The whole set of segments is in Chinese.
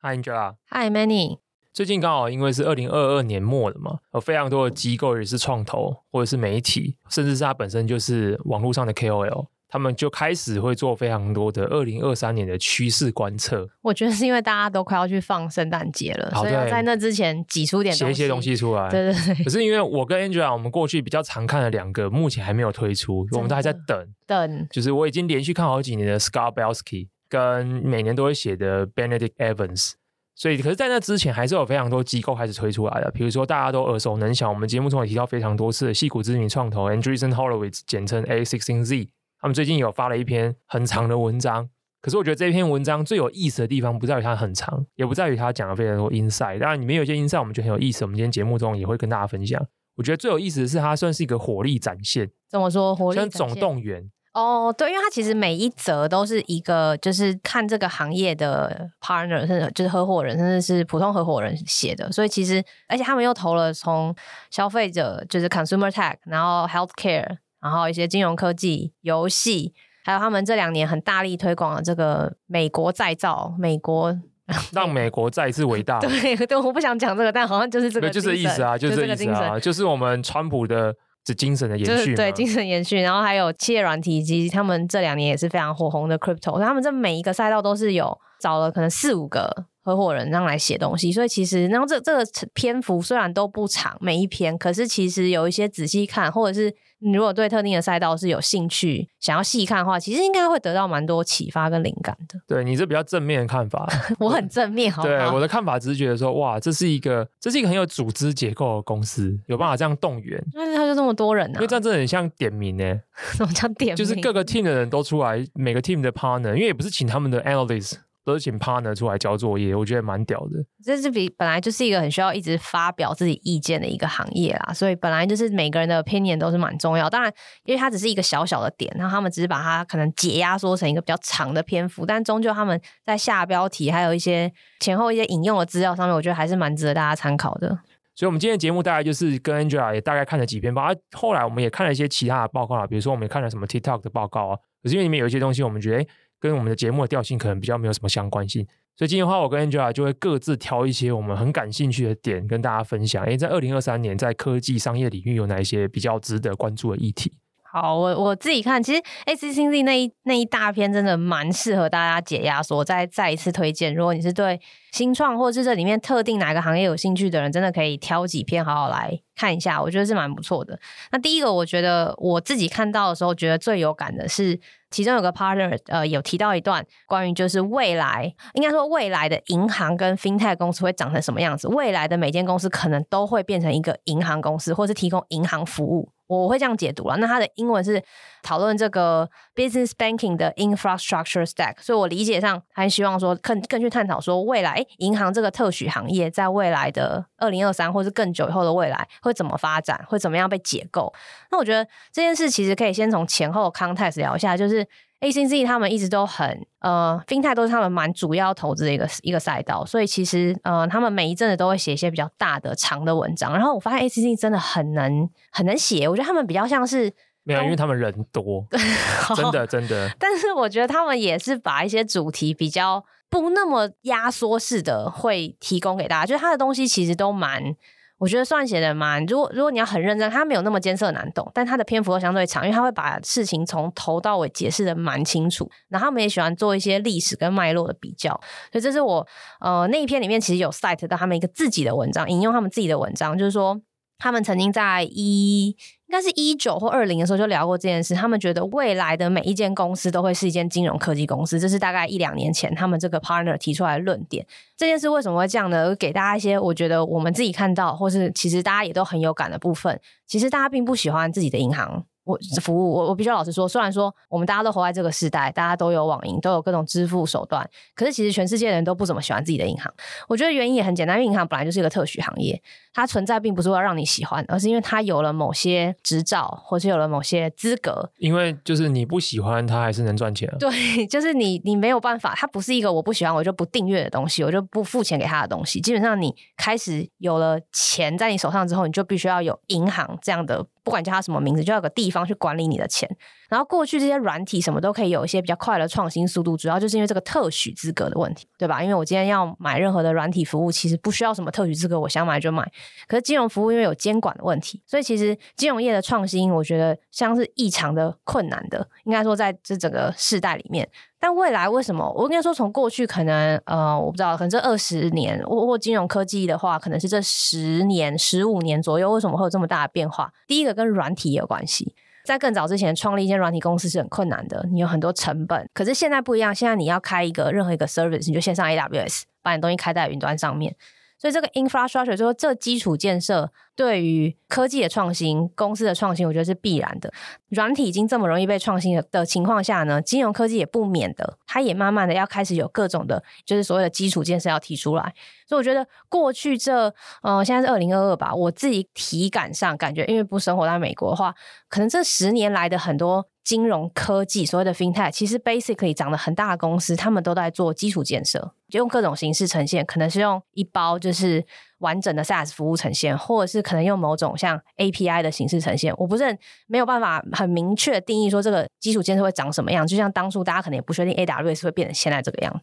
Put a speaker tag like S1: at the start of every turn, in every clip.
S1: Hi Angela。
S2: Hi Manny。
S1: 最近刚好因为是二零二二年末了嘛，有非常多的机构也是创投或者是媒体，甚至是他本身就是网络上的 KOL，他们就开始会做非常多的二零二三年的趋势观测。
S2: 我觉得是因为大家都快要去放圣诞节了，所以要在那之前挤出点
S1: 写一些东西出来。
S2: 对对对。
S1: 可是因为我跟 Angela，我们过去比较常看的两个，目前还没有推出，我们都还在等。
S2: 等。就是
S1: 我已经连续看好几年的 Scott Belsky，跟每年都会写的 Benedict Evans。所以，可是，在那之前，还是有非常多机构开始推出来的。比如说，大家都耳熟能详，我们节目中也提到非常多次的矽谷知名创投 Andreessen Horowitz，简称 A16Z。他们最近有发了一篇很长的文章。可是，我觉得这篇文章最有意思的地方，不在于它很长，也不在于它讲了非常多 inside。当然，里面有些 inside 我们觉得很有意思。我们今天节目中也会跟大家分享。我觉得最有意思的是，它算是一个火力展现。
S2: 怎么说？火力展现？
S1: 像总动员。
S2: 哦，oh, 对，因为它其实每一则都是一个，就是看这个行业的 partner，甚至就是合伙人，甚至是普通合伙人写的，所以其实，而且他们又投了从消费者，就是 consumer tech，然后 healthcare，然后一些金融科技、游戏，还有他们这两年很大力推广的这个美国再造，美国
S1: 让美国再一次伟大。
S2: 对对，我不想讲这个，但好像就是这个，
S1: 就是意思啊，就是这个意思啊，就是我们川普的。是精神的延续，
S2: 对精神延续，然后还有企业软体以及他们这两年也是非常火红的 crypto，他们这每一个赛道都是有找了可能四五个合伙人让来写东西，所以其实然后这这个篇幅虽然都不长，每一篇，可是其实有一些仔细看或者是。你如果对特定的赛道是有兴趣，想要细看的话，其实应该会得到蛮多启发跟灵感的。
S1: 对，你这比较正面的看法，
S2: 我很正面，好不好？
S1: 对，我的看法只是觉得说，哇，这是一个，这是一个很有组织结构的公司，有办法这样动员。
S2: 但是他就这么多人呢、啊？
S1: 因为这样真的很像点名呢。
S2: 什么叫点名？
S1: 就是各个 team 的人都出来，每个 team 的 partner，因为也不是请他们的 analyst。都是请 partner 出来交作业，我觉得蛮屌的。
S2: 这是比本来就是一个很需要一直发表自己意见的一个行业啦，所以本来就是每个人的 opinion 都是蛮重要。当然，因为它只是一个小小的点，然后他们只是把它可能解压缩成一个比较长的篇幅，但终究他们在下标题还有一些前后一些引用的资料上面，我觉得还是蛮值得大家参考的。
S1: 所以，我们今天的节目大概就是跟 Angela 也大概看了几篇报告，后来我们也看了一些其他的报告啊，比如说我们也看了什么 TikTok 的报告啊，可是因为里面有一些东西，我们觉得跟我们的节目的调性可能比较没有什么相关性。所以今天的话，我跟 Angela 就会各自挑一些我们很感兴趣的点跟大家分享。因为，在二零二三年，在科技商业领域有哪一些比较值得关注的议题？
S2: 好，我我自己看，其实 S C C 那一那一大篇真的蛮适合大家解压缩。我再再一次推荐，如果你是对新创或者是这里面特定哪个行业有兴趣的人，真的可以挑几篇好好来看一下，我觉得是蛮不错的。那第一个，我觉得我自己看到的时候，觉得最有感的是。其中有个 partner，呃，有提到一段关于就是未来，应该说未来的银行跟 fintech 公司会长成什么样子？未来的每间公司可能都会变成一个银行公司，或是提供银行服务。我会这样解读了。那它的英文是讨论这个 business banking 的 infrastructure stack，所以我理解上还希望说更更去探讨说未来银行这个特许行业在未来的二零二三或是更久以后的未来会怎么发展，会怎么样被解构。那我觉得这件事其实可以先从前后 context 聊一下，就是。A16Z 他们一直都很呃，FinTech 都是他们蛮主要投资的一个一个赛道，所以其实呃，他们每一阵子都会写一些比较大的长的文章。然后我发现 A16Z 真的很能很能写，我觉得他们比较像是
S1: 没有，因为他们人多，真的真的。
S2: 但是我觉得他们也是把一些主题比较不那么压缩式的会提供给大家，就是他的东西其实都蛮。我觉得算写的蛮，如果如果你要很认真，他没有那么艰涩难懂，但他的篇幅又相对长，因为他会把事情从头到尾解释的蛮清楚。然后他们也喜欢做一些历史跟脉络的比较，所以这是我呃那一篇里面其实有 cite 到他们一个自己的文章，引用他们自己的文章，就是说。他们曾经在一应该是一九或二零的时候就聊过这件事。他们觉得未来的每一间公司都会是一间金融科技公司，这是大概一两年前他们这个 partner 提出来的论点。这件事为什么会这样呢？给大家一些我觉得我们自己看到，或是其实大家也都很有感的部分。其实大家并不喜欢自己的银行。我服务我我必须老实说，虽然说我们大家都活在这个时代，大家都有网银，都有各种支付手段，可是其实全世界的人都不怎么喜欢自己的银行。我觉得原因也很简单，因为银行本来就是一个特许行业，它存在并不是为了让你喜欢，而是因为它有了某些执照，或是有了某些资格。
S1: 因为就是你不喜欢它，还是能赚钱啊。
S2: 对，就是你你没有办法，它不是一个我不喜欢我就不订阅的东西，我就不付钱给他的东西。基本上你开始有了钱在你手上之后，你就必须要有银行这样的。不管叫它什么名字，就要有个地方去管理你的钱。然后过去这些软体什么都可以有一些比较快的创新速度，主要就是因为这个特许资格的问题，对吧？因为我今天要买任何的软体服务，其实不需要什么特许资格，我想买就买。可是金融服务因为有监管的问题，所以其实金融业的创新，我觉得像是异常的困难的，应该说在这整个世代里面。但未来为什么？我应该说从过去可能呃，我不知道，可能这二十年或或金融科技的话，可能是这十年、十五年左右，为什么会有这么大的变化？第一个跟软体有关系。在更早之前，创立一间软体公司是很困难的，你有很多成本。可是现在不一样，现在你要开一个任何一个 service，你就先上 AWS，把你东西开在云端上面。所以这个 infrastructure 就是说这基础建设对于科技的创新、公司的创新，我觉得是必然的。软体已经这么容易被创新的的情况下呢，金融科技也不免的，它也慢慢的要开始有各种的，就是所谓的基础建设要提出来。所以我觉得过去这呃，现在是二零二二吧，我自己体感上感觉，因为不生活在美国的话，可能这十年来的很多。金融科技所谓的 FinTech，其实 basically 长得很大的公司，他们都在做基础建设，就用各种形式呈现，可能是用一包就是完整的 SaaS 服务呈现，或者是可能用某种像 API 的形式呈现。我不是很没有办法很明确定义说这个基础建设会长什么样，就像当初大家可能也不确定 AWS 会变成现在这个样子。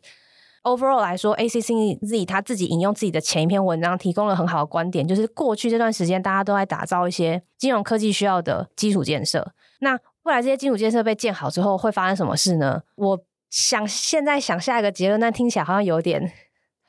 S2: Overall 来说，ACCZ 他自己引用自己的前一篇文章，提供了很好的观点，就是过去这段时间大家都在打造一些金融科技需要的基础建设，那。未来这些基础建设被建好之后会发生什么事呢？我想现在想下一个结论，但听起来好像有点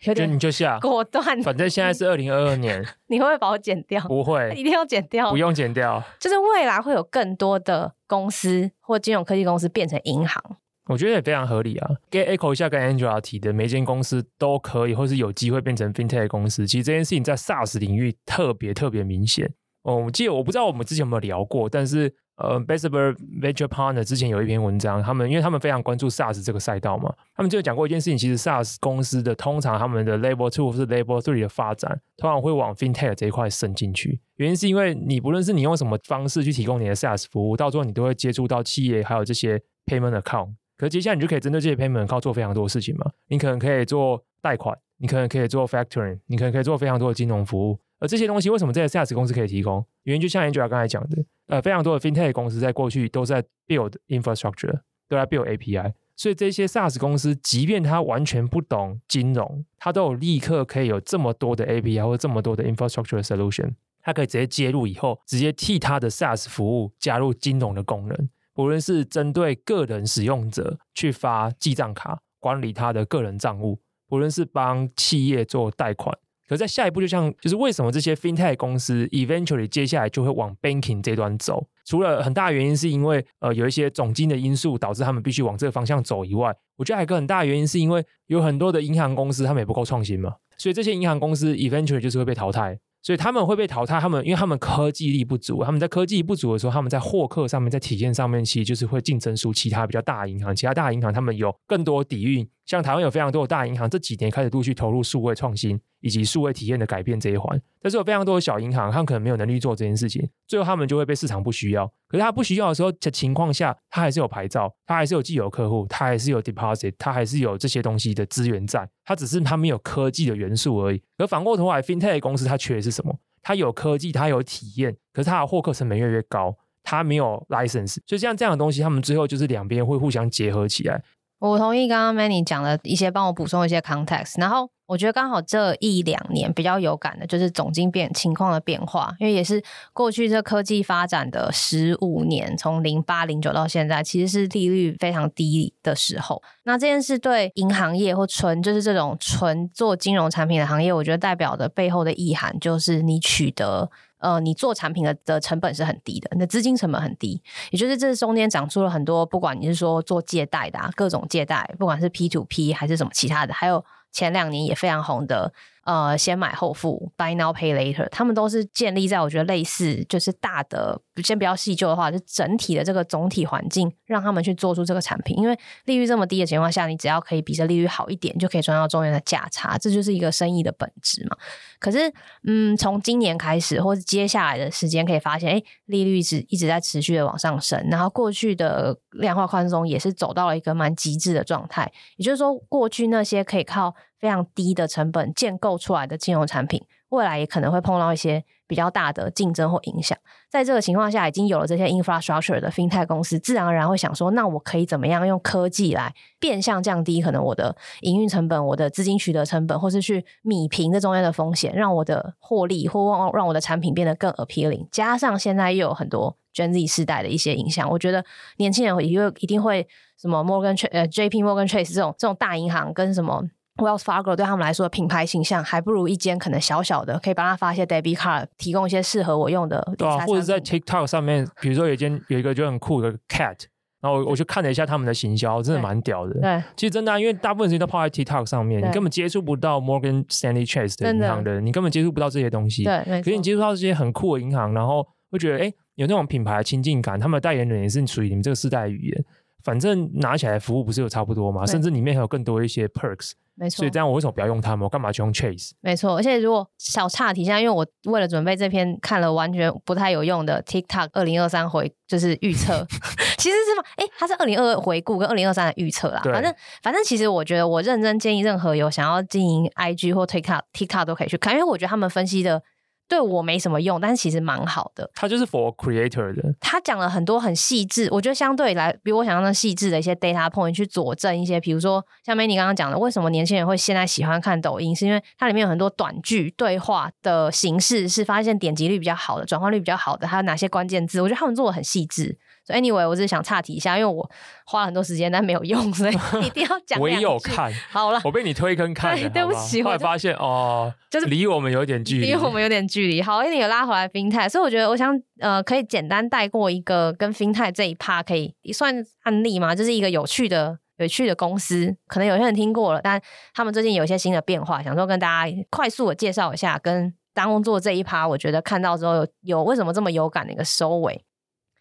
S2: 有点，
S1: 你就下
S2: 果断。
S1: 反正现在是 二零二二年，
S2: 你会不会把我剪掉？
S1: 不会，
S2: 一定要剪掉，
S1: 不用剪掉。
S2: 就是未来会有更多的公司或金融科技公司变成银行，
S1: 我觉得也非常合理啊。跟 echo 一下，跟 Angela 提的，每间公司都可以或是有机会变成 FinTech 公司。其实这件事情在 SaaS 领域特别特别明显。哦，我记得我不知道我们之前有没有聊过，但是。呃 Bessemer Venture Partner 之前有一篇文章，他们因为他们非常关注 SaaS 这个赛道嘛，他们就讲过一件事情，其实 SaaS 公司的通常他们的 Level Two 或是 Level Three 的发展，通常会往 FinTech 这一块伸进去。原因是因为你不论是你用什么方式去提供你的 SaaS 服务，到最后你都会接触到企业还有这些 Payment Account。可是接下来你就可以针对这些 Payment Account 做非常多的事情嘛，你可能可以做贷款，你可能可以做 Factoring，你可能可以做非常多的金融服务。而这些东西为什么这些 SaaS 公司可以提供？原因就像 Angela 刚才讲的，呃，非常多的 FinTech 公司在过去都在 build infrastructure，都在 build API，所以这些 SaaS 公司，即便他完全不懂金融，他都有立刻可以有这么多的 API 或这么多的 infrastructure solution，他可以直接接入以后，直接替他的 SaaS 服务加入金融的功能，无论是针对个人使用者去发记账卡，管理他的个人账务，无论是帮企业做贷款。可在下一步，就像就是为什么这些 FinTech 公司 eventually 接下来就会往 banking 这端走？除了很大原因是因为呃有一些总经的因素导致他们必须往这个方向走以外，我觉得还有一个很大原因是因为有很多的银行公司他们也不够创新嘛，所以这些银行公司 eventually 就是会被淘汰。所以他们会被淘汰，他们因为他们科技力不足，他们在科技不足的时候，他们在获客上面，在体验上面，其实就是会竞争输其他比较大银行。其他大银行他们有更多底蕴，像台湾有非常多的大银行，这几年开始陆续投入数位创新以及数位体验的改变这一环。但是有非常多的小银行，他们可能没有能力做这件事情，最后他们就会被市场不需要。可是他不需要的时候的情况下，他还是有牌照，他还是有既有客户，他还是有 deposit，他还是有这些东西的资源在，他只是他没有科技的元素而已。而反过头来，FinTech 公司它缺的是什么？它有科技，它有体验，可是它的获客成本越来越高，它没有 license，所以像这样的东西，他们最后就是两边会互相结合起来。
S2: 我同意刚刚 Manny 讲的一些，帮我补充一些 context，然后。我觉得刚好这一两年比较有感的就是总经变情况的变化，因为也是过去这科技发展的十五年，从零八零九到现在，其实是利率非常低的时候。那这件事对银行业或纯就是这种纯做金融产品的行业，我觉得代表的背后的意涵就是你取得呃你做产品的的成本是很低的，那资金成本很低，也就是这中间长出了很多，不管你是说做借贷的啊，各种借贷，不管是 P to P 还是什么其他的，还有。前两年也非常红的。呃，先买后付，buy now pay later，他们都是建立在我觉得类似就是大的，先不要细究的话，就整体的这个总体环境，让他们去做出这个产品。因为利率这么低的情况下，你只要可以比这利率好一点，就可以赚到中间的价差，这就是一个生意的本质嘛。可是，嗯，从今年开始，或者接下来的时间可以发现，哎，利率是一直在持续的往上升，然后过去的量化宽松也是走到了一个蛮极致的状态。也就是说，过去那些可以靠非常低的成本建构出来的金融产品，未来也可能会碰到一些比较大的竞争或影响。在这个情况下，已经有了这些 infrastructure 的 fintech 公司，自然而然会想说，那我可以怎么样用科技来变相降低可能我的营运成本、我的资金取得成本，或是去弭平这中间的风险，让我的获利或让让我的产品变得更 appealing。加上现在又有很多 Gen Z 世代的一些影响，我觉得年轻人也会一定会什么 Morgan 呃 JP Morgan Chase 这种这种大银行跟什么。Wells Fargo 对他们来说的品牌形象还不如一间可能小小的，可以帮他发一些 debit card，提供一些适合我用的。
S1: 对啊，或者在 TikTok 上面，比如说有一间有一个就很酷的 cat，然后我我去看了一下他们的行销，真的蛮屌的。对，其实真的、啊，因为大部分时间都泡在 TikTok 上面，你根本接触不到 Morgan Stanley Chase 的银行的，你根本接触不到这些东西。对，可是你接触到这些很酷的银行，然后会觉得哎，有那种品牌的亲近感，他们的代言人也是属于你们这个世代的语言。反正拿起来服务不是有差不多吗？甚至里面还有更多一些 perks。没错，所以这样我为什么不要用他们？我干嘛去用 Chase？
S2: 没错，而且如果小岔题，现在因为我为了准备这篇看了完全不太有用的 TikTok 二零二三回就是预测，其实是吗？哎、欸，它是二零二二回顾跟二零二三的预测啦。反正反正其实我觉得我认真建议任何有想要经营 IG 或 TikTok TikTok 都可以去看，因为我觉得他们分析的。对我没什么用，但是其实蛮好的。
S1: 他就是 for creator 的。
S2: 他讲了很多很细致，我觉得相对来比我想象的细致的一些 data point 去佐证一些，比如说像 Manny 刚刚讲的，为什么年轻人会现在喜欢看抖音，是因为它里面有很多短剧对话的形式是发现点击率比较好的，转化率比较好的，还有哪些关键字，我觉得他们做的很细致。所以 anyway，我只是想岔题一下，因为我花了很多时间，但没有用，所以 一定要讲。
S1: 我也有看，好了，我被你推坑看 了，
S2: 对不起，
S1: 后来发现哦，就是离我们有点距离，
S2: 离我们有点距离。好，因为你有拉回来 FinTech，所以我觉得我想呃，可以简单带过一个跟 FinTech 这一 part 可以算案例嘛，就是一个有趣的有趣的公司，可能有些人听过了，但他们最近有一些新的变化，想说跟大家快速的介绍一下，跟当做这一 part，我觉得看到之后有有为什么这么有感的一个收尾。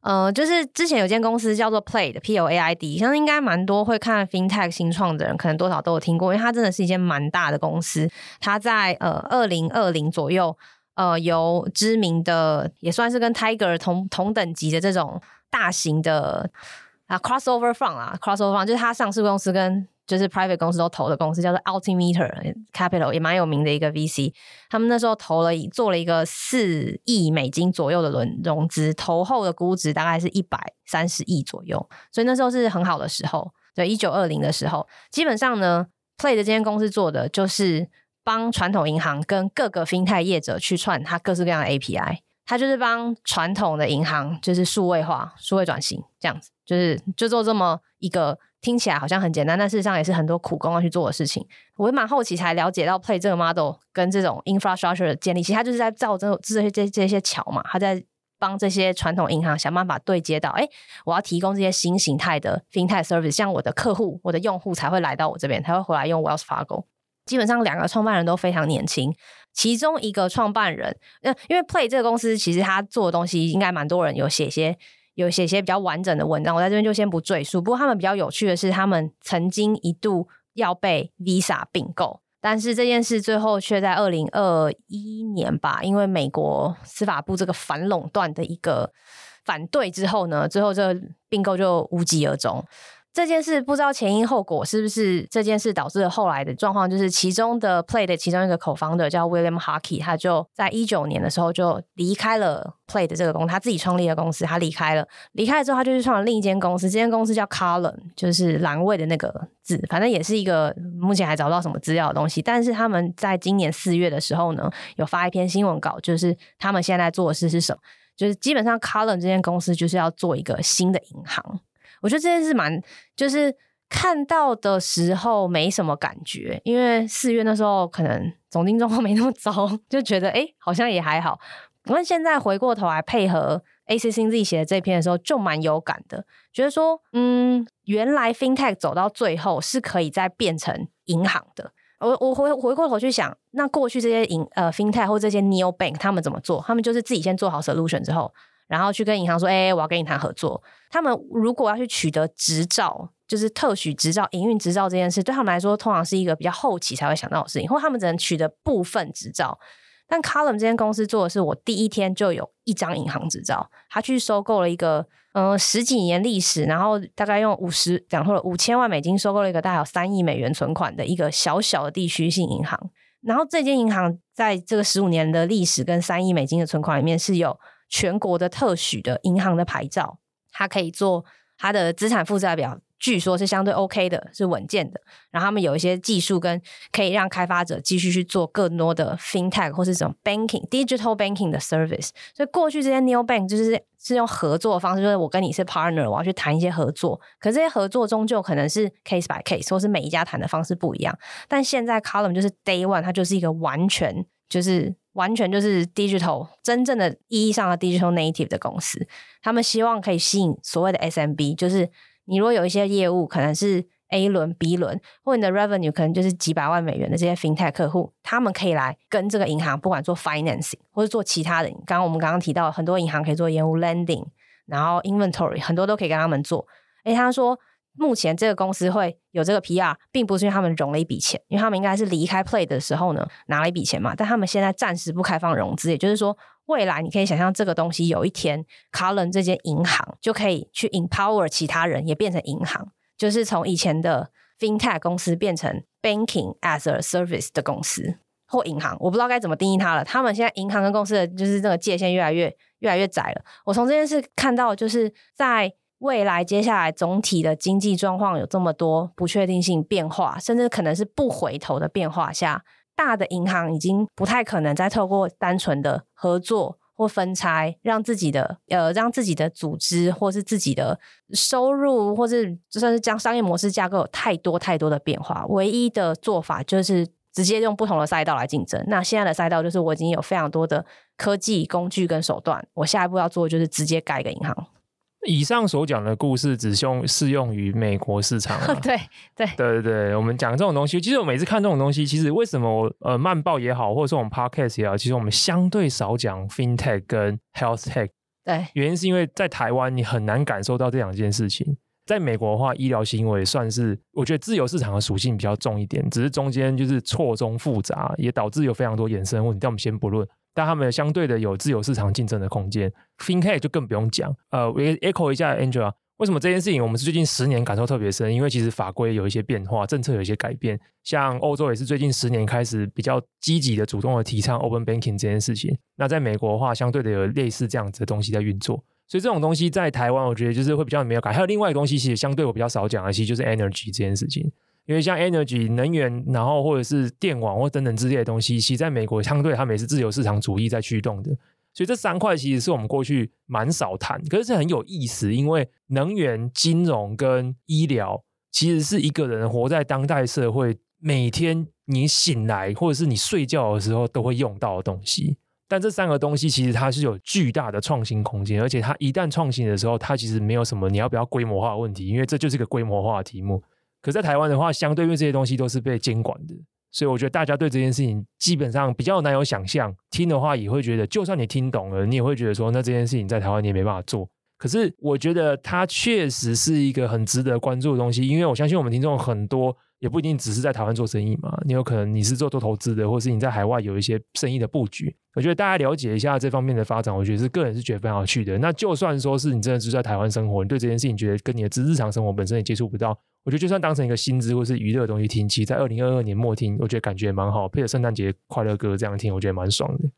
S2: 呃，就是之前有间公司叫做 Plaid P L A I D，相信应该蛮多会看 FinTech 新创的人，可能多少都有听过，因为它真的是一间蛮大的公司。它在呃二零二零左右，呃由知名的也算是跟 Tiger 同同等级的这种大型的啊 Crossover Fund 啊 Crossover Fund，就是它上市公司跟就是 private 公司都投的公司叫做 Altimeter Capital，也蛮有名的一个 VC。他们那时候投了做了一个四亿美金左右的轮融资，投后的估值大概是一百三十亿左右，所以那时候是很好的时候。对，一九二零的时候，基本上呢，Play 的这间公司做的就是帮传统银行跟各个 FinTech 业者去串它各式各样的 API，它就是帮传统的银行就是数位化、数位转型这样子，就是就做这么一个。听起来好像很简单，但事实上也是很多苦工要去做的事情。我蛮好奇才了解到，Play 这个 model 跟这种 infrastructure 的建立，其实它就是在造这这些这这些桥嘛，它在帮这些传统银行想办法对接到，哎，我要提供这些新形态的 FinTech service，像我的客户、我的用户才会来到我这边，才会回来用 Wells Fargo。基本上两个创办人都非常年轻，其中一个创办人，呃，因为 Play 这个公司其实他做的东西应该蛮多人有写一些。有写些比较完整的文章，我在这边就先不赘述。不过他们比较有趣的是，他们曾经一度要被 Visa 并购，但是这件事最后却在二零二一年吧，因为美国司法部这个反垄断的一个反对之后呢，最后这个并购就无疾而终。这件事不知道前因后果，是不是这件事导致了后来的状况？就是其中的 Play 的其中一个口方的叫 William Hockey，他就在一九年的时候就离开了 Play 的这个公司，他自己创立的公司，他离开了。离开了之后，他就去创了另一间公司，这间公司叫 Column，就是蓝位的那个字，反正也是一个目前还找不到什么资料的东西。但是他们在今年四月的时候呢，有发一篇新闻稿，就是他们现在做的事是什么？就是基本上 Column 这间公司就是要做一个新的银行。我觉得这件事蛮，就是看到的时候没什么感觉，因为四月那时候可能总经状况 没那么糟，就觉得诶好像也还好。不过现在回过头来配合 AC 自己写的这篇的时候，就蛮有感的，觉得说，嗯，原来 FinTech 走到最后是可以再变成银行的。我我回回过头去想，那过去这些银呃 FinTech 或这些 Neobank 他们怎么做？他们就是自己先做好 solution 之后。然后去跟银行说：“哎，我要跟你谈合作。”他们如果要去取得执照，就是特许执照、营运执照这件事，对他们来说，通常是一个比较后期才会想到的事情，或他们只能取得部分执照。但 Column 这间公司做的是，我第一天就有一张银行执照，他去收购了一个嗯、呃、十几年历史，然后大概用五十讲错了五千万美金收购了一个大概有三亿美元存款的一个小小的地区性银行。然后这间银行在这个十五年的历史跟三亿美金的存款里面是有全国的特许的银行的牌照，它可以做它的资产负债表。据说是相对 OK 的，是稳健的。然后他们有一些技术跟可以让开发者继续去做更多的 FinTech 或是这种 Banking、Digital Banking 的 Service。所以过去这些 New Bank 就是是用合作的方式，就是我跟你是 Partner，我要去谈一些合作。可这些合作终究可能是 Case by Case，或是每一家谈的方式不一样。但现在 Column 就是 Day One，它就是一个完全就是完全就是 Digital 真正的意义上的 Digital Native 的公司。他们希望可以吸引所谓的 SMB，就是。你如果有一些业务，可能是 A 轮、B 轮，或你的 revenue 可能就是几百万美元的这些 FinTech 客户，他们可以来跟这个银行，不管做 financing 或者做其他的。刚刚我们刚刚提到，很多银行可以做业务 lending，然后 inventory 很多都可以跟他们做。诶，他说目前这个公司会有这个 PR，并不是因为他们融了一笔钱，因为他们应该是离开 Play 的时候呢拿了一笔钱嘛，但他们现在暂时不开放融资，也就是说。未来你可以想象这个东西有一天，Column 这间银行就可以去 empower 其他人，也变成银行，就是从以前的 FinTech 公司变成 Banking as a Service 的公司或银行，我不知道该怎么定义它了。他们现在银行跟公司的就是这个界限越来越越来越窄了。我从这件事看到，就是在未来接下来总体的经济状况有这么多不确定性变化，甚至可能是不回头的变化下。大的银行已经不太可能再透过单纯的合作或分拆，让自己的呃让自己的组织或是自己的收入，或是就算是将商业模式架构有太多太多的变化。唯一的做法就是直接用不同的赛道来竞争。那现在的赛道就是我已经有非常多的科技工具跟手段，我下一步要做就是直接盖一个银行。
S1: 以上所讲的故事只用适用于美国市场啊。
S2: 对对
S1: 对对对，我们讲这种东西，其实我每次看这种东西，其实为什么我呃慢报也好，或者说我们 podcast 也好，其实我们相对少讲 FinTech 跟 HealthTech。
S2: 对，
S1: 原因是因为在台湾你很难感受到这两件事情。在美国的话，医疗行为算是我觉得自由市场的属性比较重一点，只是中间就是错综复杂，也导致有非常多衍生问题。但我们先不论。但他们相对的有自由市场竞争的空间，FinTech 就更不用讲。呃，我 echo 一下 Angela，为什么这件事情我们是最近十年感受特别深？因为其实法规有一些变化，政策有一些改变。像欧洲也是最近十年开始比较积极的、主动的提倡 Open Banking 这件事情。那在美国的话，相对的有类似这样子的东西在运作。所以这种东西在台湾，我觉得就是会比较没有感。还有另外一个东西，其实相对我比较少讲的，其实就是 Energy 这件事情。因为像 energy 能源，然后或者是电网或等等之类的东西，其实在美国相对他们也是自由市场主义在驱动的，所以这三块其实是我们过去蛮少谈，可是很有意思，因为能源、金融跟医疗其实是一个人活在当代社会每天你醒来或者是你睡觉的时候都会用到的东西，但这三个东西其实它是有巨大的创新空间，而且它一旦创新的时候，它其实没有什么你要不要规模化的问题，因为这就是一个规模化的题目。可在台湾的话，相对因为这些东西都是被监管的，所以我觉得大家对这件事情基本上比较难有想象。听的话也会觉得，就算你听懂了，你也会觉得说，那这件事情在台湾你也没办法做。可是我觉得它确实是一个很值得关注的东西，因为我相信我们听众很多。也不一定只是在台湾做生意嘛，你有可能你是做做投资的，或是你在海外有一些生意的布局。我觉得大家了解一下这方面的发展，我觉得是个人是觉得非常有趣的。那就算说是你真的是在台湾生活，你对这件事情觉得跟你的日常生活本身也接触不到，我觉得就算当成一个薪资或是娱乐的东西听，其实在二零二二年末听，我觉得感觉也蛮好，配着圣诞节快乐歌这样听，我觉得蛮爽的。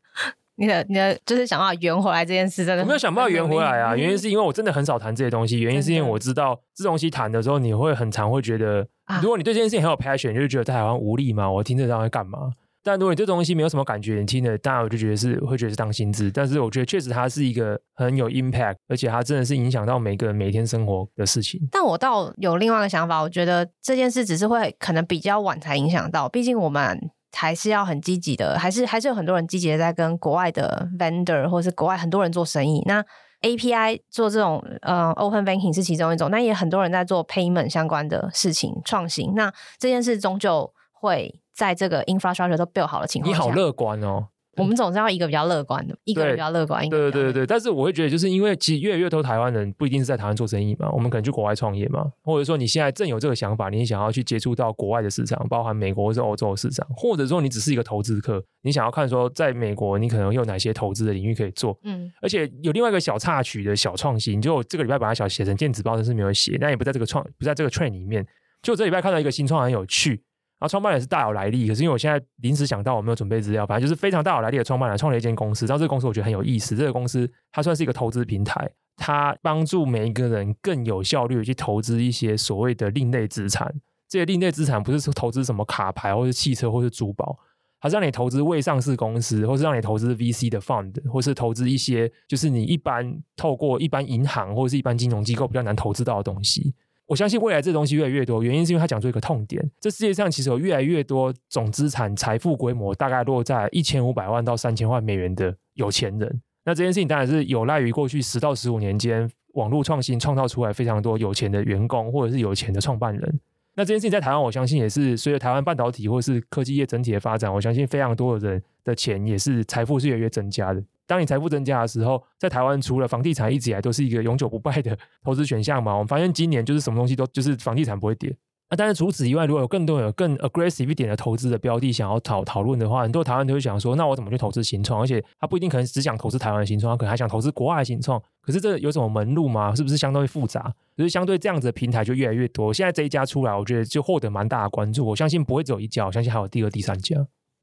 S2: 你的你的就是想办法圆回来这件事，真的
S1: 我没有想办法圆回来啊。原因是因为我真的很少谈这些东西，原因是因为我知道这东西谈的时候，你会很常会觉得，如果你对这件事情很有 passion，就是觉得在台湾无力嘛，我听这东西干嘛？但如果你对这东西没有什么感觉，你听的当然我就觉得是会觉得是当薪资。但是我觉得确实它是一个很有 impact，而且它真的是影响到每个人每天生活的事情。
S2: 但我倒有另外一个想法，我觉得这件事只是会可能比较晚才影响到，毕竟我们。还是要很积极的，还是还是有很多人积极的在跟国外的 vendor 或是国外很多人做生意。那 API 做这种呃 open banking 是其中一种，那也很多人在做 payment 相关的事情创新。那这件事终究会在这个 infrastructure 都 build 好的情况下，
S1: 你好乐观哦。
S2: 我们总是要一个比较乐观的，一个比较乐观一点。
S1: 对对对对，但是我会觉得，就是因为其实越来越多台湾人不一定是在台湾做生意嘛，我们可能去国外创业嘛，或者说你现在正有这个想法，你想要去接触到国外的市场，包含美国或是欧洲的市场，或者说你只是一个投资客，你想要看说在美国你可能有哪些投资的领域可以做。嗯，而且有另外一个小插曲的小创新，就这个礼拜把它小写成电子报，但是没有写，但也不在这个创不在这个 train 里面。就这礼拜看到一个新创很有趣。然后创办人是大有来历，可是因为我现在临时想到，我没有准备资料，反正就是非常大有来历的创办人创了一间公司。然后这个公司我觉得很有意思，这个公司它算是一个投资平台，它帮助每一个人更有效率去投资一些所谓的另类资产。这些另类资产不是说投资什么卡牌，或是汽车，或是珠宝，它是让你投资未上市公司，或是让你投资 VC 的 fund，或是投资一些就是你一般透过一般银行或者是一般金融机构比较难投资到的东西。我相信未来这东西越来越多，原因是因为他讲出一个痛点：这世界上其实有越来越多总资产财富规模大概落在一千五百万到三千万美元的有钱人。那这件事情当然是有赖于过去十到十五年间网络创新创造出来非常多有钱的员工或者是有钱的创办人。那这件事情在台湾，我相信也是随着台湾半导体或是科技业整体的发展，我相信非常多的人的钱也是财富是越来越增加的。当你财富增加的时候，在台湾除了房地产一直以来都是一个永久不败的 投资选项嘛，我们发现今年就是什么东西都就是房地产不会跌。那但是除此以外，如果有更多有更 aggressive 一点的投资的标的想要讨讨论的话，很多台湾都会想说，那我怎么去投资新创？而且他不一定可能只想投资台湾的新创，他可能还想投资国外的新创。可是这有什么门路吗？是不是相对复杂？就是相对这样子的平台就越来越多。现在这一家出来，我觉得就获得蛮大的关注。我相信不会只有一家，我相信还有第二、第三家。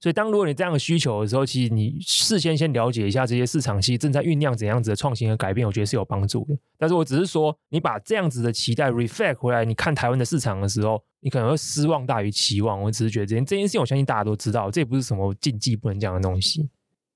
S1: 所以，当如果你这样的需求的时候，其实你事先先了解一下这些市场，其实正在酝酿怎样子的创新和改变，我觉得是有帮助的。但是我只是说，你把这样子的期待 reflect 回来，你看台湾的市场的时候，你可能会失望大于期望。我只是觉得这件这件事情，我相信大家都知道，这也不是什么禁忌不能讲的东西。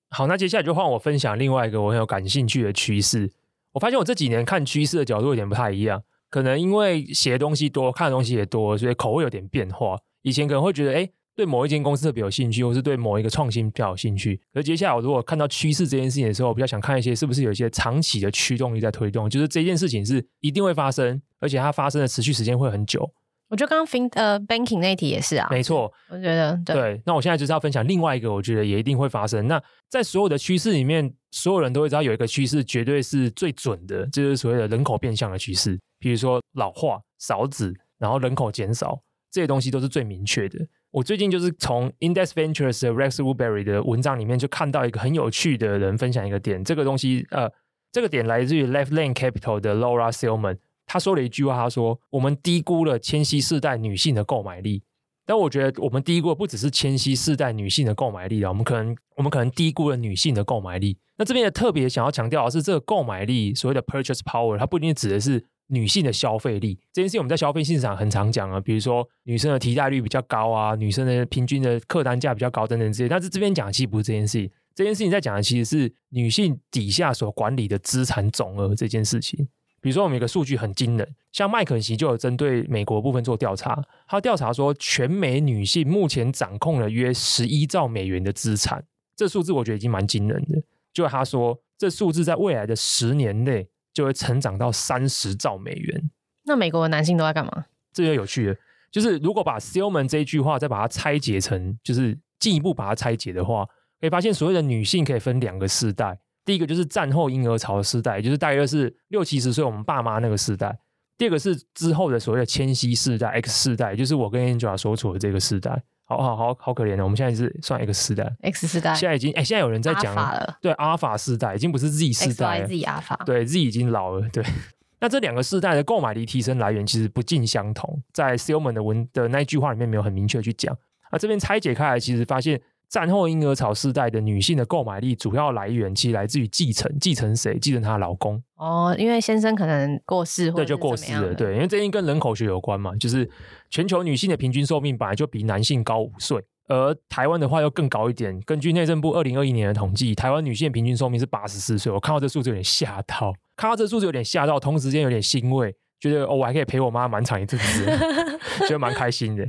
S1: 好，那接下来就换我分享另外一个我很有感兴趣的趋势。我发现我这几年看趋势的角度有点不太一样，可能因为写的东西多，看的东西也多，所以口味有点变化。以前可能会觉得，哎。对某一间公司特别有兴趣，或是对某一个创新比较有兴趣。而接下来，我如果看到趋势这件事情的时候，我比较想看一些是不是有一些长期的驱动力在推动，就是这件事情是一定会发生，而且它发生的持续时间会很久。
S2: 我觉得刚刚 fin 呃 banking 那一题也是啊，
S1: 没错，
S2: 我觉得对，
S1: 对。那我现在就是要分享另外一个，我觉得也一定会发生。那在所有的趋势里面，所有人都会知道有一个趋势绝对是最准的，就是所谓的人口变相的趋势。比如说老化、少子，然后人口减少，这些东西都是最明确的。我最近就是从 Index Ventures 的 Rex Woodbury 的文章里面就看到一个很有趣的人分享一个点，这个东西呃，这个点来自于 Left Lane Capital 的 Laura Silman，他说了一句话，他说我们低估了千禧世代女性的购买力，但我觉得我们低估的不只是千禧世代女性的购买力啊，我们可能我们可能低估了女性的购买力。那这边也特别想要强调的是，这个购买力所谓的 Purchase Power，它不一定指的是。女性的消费力这件事情，我们在消费市场很常讲啊，比如说女生的提代率比较高啊，女生的平均的客单价比较高等等这些。但是这边讲的其实不是这件事情，这件事情在讲的其实是女性底下所管理的资产总额这件事情。比如说我们有个数据很惊人，像麦肯锡就有针对美国部分做调查，他调查说全美女性目前掌控了约十一兆美元的资产，这数字我觉得已经蛮惊人的。就他说这数字在未来的十年内。就会成长到三十兆美元。
S2: 那美国的男性都在干嘛？
S1: 这就有趣了，就是如果把 Stillman 这一句话再把它拆解成，就是进一步把它拆解的话，可以发现所谓的女性可以分两个世代。第一个就是战后婴儿潮的世代，就是大约是六七十岁我们爸妈那个世代。第二个是之后的所谓的千禧世代 X 世代，就是我跟 Angela 所处的这个世代。好好好好可怜的，我们现在是算 X 世代
S2: ，X 世代，
S1: 现在已经哎，现在有人在讲了，对，阿尔法世代已经不是 Z 世代了
S2: ，Z 阿尔法，
S1: 对，Z 已经老了，对。那这两个世代的购买力提升来源其实不尽相同，在 Stillman 的文的那一句话里面没有很明确去讲。啊这边拆解开来，其实发现。战后婴儿潮世代的女性的购买力主要来源，其实来自于继承。继承谁？继承她的老公。
S2: 哦，因为先生可能过世，
S1: 对，就过世了。对，因为这因跟人口学有关嘛，就是全球女性的平均寿命本来就比男性高五岁，而台湾的话又更高一点。根据内政部二零二一年的统计，台湾女性的平均寿命是八十四岁。我看到这数字有点吓到，看到这数字有点吓到，同时间有点欣慰，觉得哦，我还可以陪我妈蛮长一阵子，觉得蛮开心的。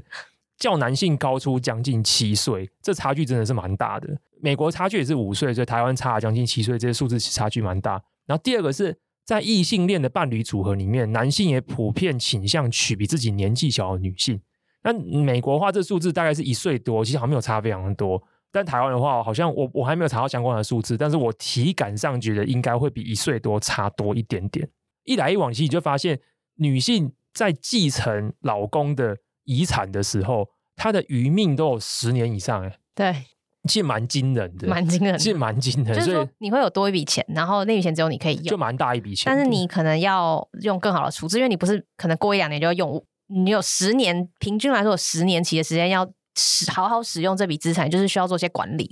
S1: 较男性高出将近七岁，这差距真的是蛮大的。美国差距也是五岁，所以台湾差了将近七岁，这些数字差距蛮大。然后第二个是在异性恋的伴侣组合里面，男性也普遍倾向娶比自己年纪小的女性。那美国的话，这数字大概是一岁多，其实好像没有差非常多。但台湾的话，好像我我还没有查到相关的数字，但是我体感上觉得应该会比一岁多差多一点点。一来一往，其实就发现女性在继承老公的。遗产的时候，他的余命都有十年以上，哎，
S2: 对，
S1: 其实蛮惊人的，
S2: 蛮惊人的，
S1: 其实蛮惊人的。
S2: 就是说，你会有多一笔钱，然后那笔钱只有你可以用，
S1: 就蛮大一笔钱。
S2: 但是你可能要用更好的处置，因为你不是可能过一两年就要用，你有十年，平均来说有十年期的时间要使好好使用这笔资产，就是需要做些管理。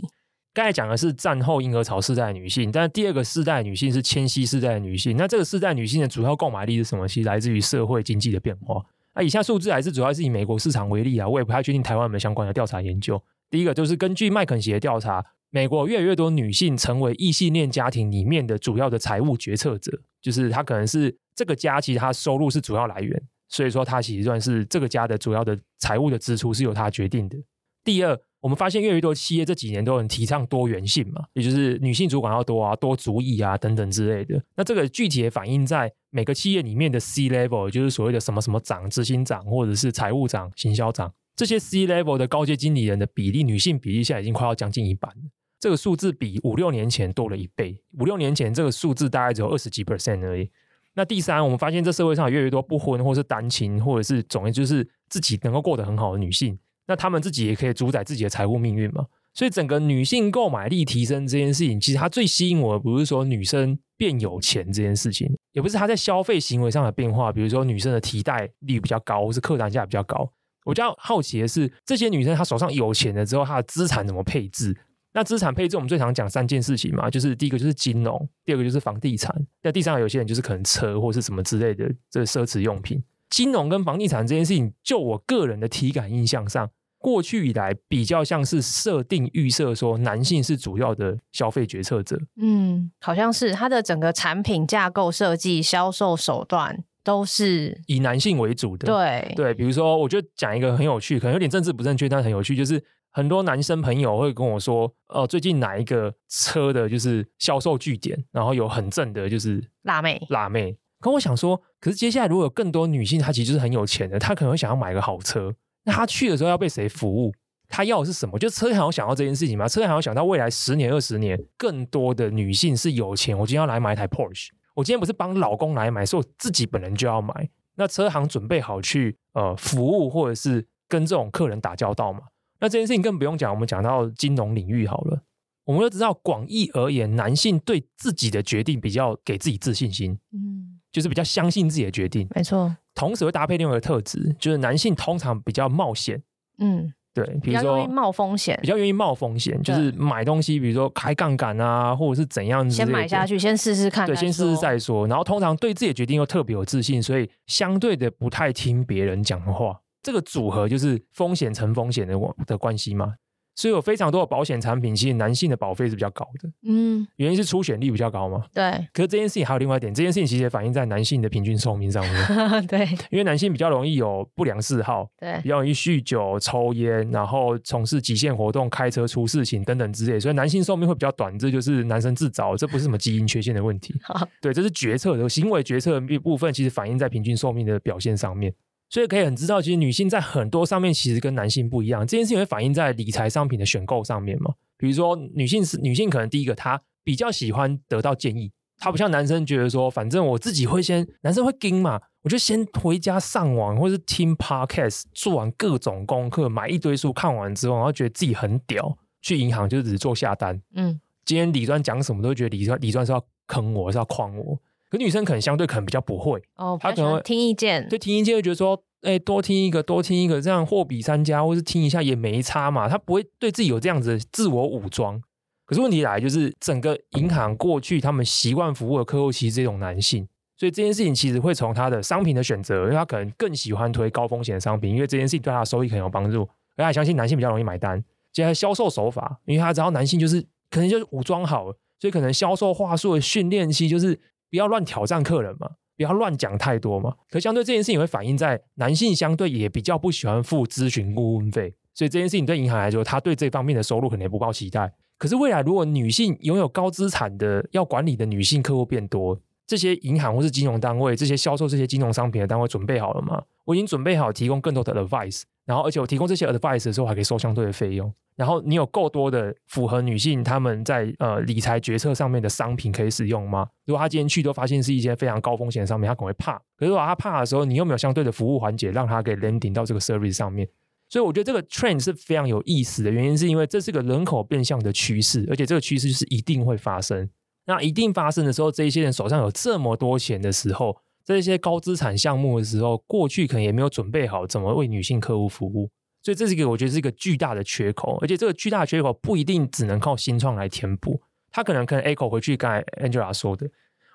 S1: 刚才讲的是战后婴儿潮世代的女性，但是第二个世代的女性是千禧世代的女性。那这个世代女性的主要购买力是什么？其实来自于社会经济的变化。那以下数字还是主要是以美国市场为例啊，我也不太确定台湾有没有相关的调查研究。第一个就是根据麦肯锡的调查，美国越来越多女性成为异性恋家庭里面的主要的财务决策者，就是她可能是这个家其实她收入是主要来源，所以说她其实算是这个家的主要的财务的支出是由她决定的。第二。我们发现越来越多企业这几年都很提倡多元性嘛，也就是女性主管要多啊，多族裔啊等等之类的。那这个具体的反映在每个企业里面的 C level，就是所谓的什么什么长、执行长或者是财务长、行销长这些 C level 的高阶经理人的比例，女性比例现在已经快要将近一半了。这个数字比五六年前多了一倍。五六年前这个数字大概只有二十几 percent 而已。那第三，我们发现这社会上越来越多不婚或是单亲，或者是总之就是自己能够过得很好的女性。那他们自己也可以主宰自己的财务命运嘛？所以整个女性购买力提升这件事情，其实它最吸引我的不是说女生变有钱这件事情，也不是她在消费行为上的变化，比如说女生的提贷率比较高，或是客单价比较高。我比较好奇的是，这些女生她手上有钱了之后，她的资产怎么配置？那资产配置我们最常讲三件事情嘛，就是第一个就是金融，第二个就是房地产，那第三个有些人就是可能车或是什么之类的这奢侈用品。金融跟房地产这件事情，就我个人的体感印象上。过去以来，比较像是设定预设说男性是主要的消费决策者。
S2: 嗯，好像是它的整个产品架构设计、销售手段都是
S1: 以男性为主的。
S2: 对
S1: 对，比如说，我就讲一个很有趣，可能有点政治不正确，但很有趣，就是很多男生朋友会跟我说，哦、呃，最近哪一个车的就是销售据点，然后有很正的，就是
S2: 辣妹，
S1: 辣妹。可我想说，可是接下来如果有更多女性，她其实就是很有钱的，她可能会想要买个好车。那他去的时候要被谁服务？他要的是什么？就车行有想到这件事情吗？车行有想到未来十年、二十年，更多的女性是有钱。我今天要来买一台 Porsche，我今天不是帮老公来买，是我自己本人就要买。那车行准备好去呃服务，或者是跟这种客人打交道嘛？那这件事情更不用讲，我们讲到金融领域好了，我们都知道，广义而言，男性对自己的决定比较给自己自信心，嗯，就是比较相信自己的决定，
S2: 没错。
S1: 同时会搭配另外一个特质，就是男性通常比较冒险，
S2: 嗯，
S1: 对，比如说
S2: 愿意冒风险，
S1: 比较愿意冒风险，就是买东西，比如说开杠杆啊，或者是怎样，
S2: 先买下去，先试试看，
S1: 对，先试试再说。然后通常对自己的决定又特别有自信，所以相对的不太听别人讲的话。这个组合就是风险乘风险的的关系嘛。所以有非常多的保险产品，其实男性的保费是比较高的，嗯，原因是出险率比较高嘛。
S2: 对。
S1: 可是这件事情还有另外一点，这件事情其实也反映在男性的平均寿命上面。
S2: 对。
S1: 因为男性比较容易有不良嗜好，
S2: 对，
S1: 比较容易酗酒、抽烟，然后从事极限活动、开车出事情等等之类，所以男性寿命会比较短。这就是男生自找，这不是什么基因缺陷的问题。好，对，这是决策的行为决策的部分，其实反映在平均寿命的表现上面。所以可以很知道，其实女性在很多上面其实跟男性不一样。这件事情会反映在理财商品的选购上面嘛？比如说，女性是女性，可能第一个她比较喜欢得到建议，她不像男生觉得说，反正我自己会先，男生会盯嘛，我就先回家上网或是听 podcast，做完各种功课，买一堆书看完之后，然后觉得自己很屌，去银行就只做下单。嗯，今天李专讲什么都觉得李专李专是要坑我，是要诓我。可女生可能相对可能比较不会
S2: 哦，她可能听意见，
S1: 对，听意见会觉得说，哎、欸，多听一个，多听一个，这样货比三家，或是听一下也没差嘛。她不会对自己有这样子的自我武装。可是问题来就是，整个银行过去他们习惯服务的客户其实这种男性，所以这件事情其实会从他的商品的选择，因为他可能更喜欢推高风险的商品，因为这件事情对他的收益很有帮助，而他相信男性比较容易买单。接下来销售手法，因为他知道男性就是可能就是武装好了，所以可能销售话术的训练期就是。不要乱挑战客人嘛，不要乱讲太多嘛。可相对这件事情会反映在男性相对也比较不喜欢付咨询顾问费，所以这件事情对银行来说，他对这方面的收入可能也不抱期待。可是未来如果女性拥有高资产的要管理的女性客户变多，这些银行或是金融单位，这些销售这些金融商品的单位准备好了吗？我已经准备好提供更多的 advice，然后而且我提供这些 advice 的时候还可以收相对的费用。然后你有够多的符合女性她们在呃理财决策上面的商品可以使用吗？如果她今天去都发现是一些非常高风险的商品，她可能会怕。可是如果她怕的时候，你又没有相对的服务环节让她给 landing 到这个 service 上面？所以我觉得这个 trend 是非常有意思的，原因是因为这是个人口变相的趋势，而且这个趋势是一定会发生。那一定发生的时候，这一些人手上有这么多钱的时候，这些高资产项目的时候，过去可能也没有准备好怎么为女性客户服务。所以这是一个我觉得是一个巨大的缺口，而且这个巨大的缺口不一定只能靠新创来填补，它可能可能 echo 回去刚才 Angela 说的，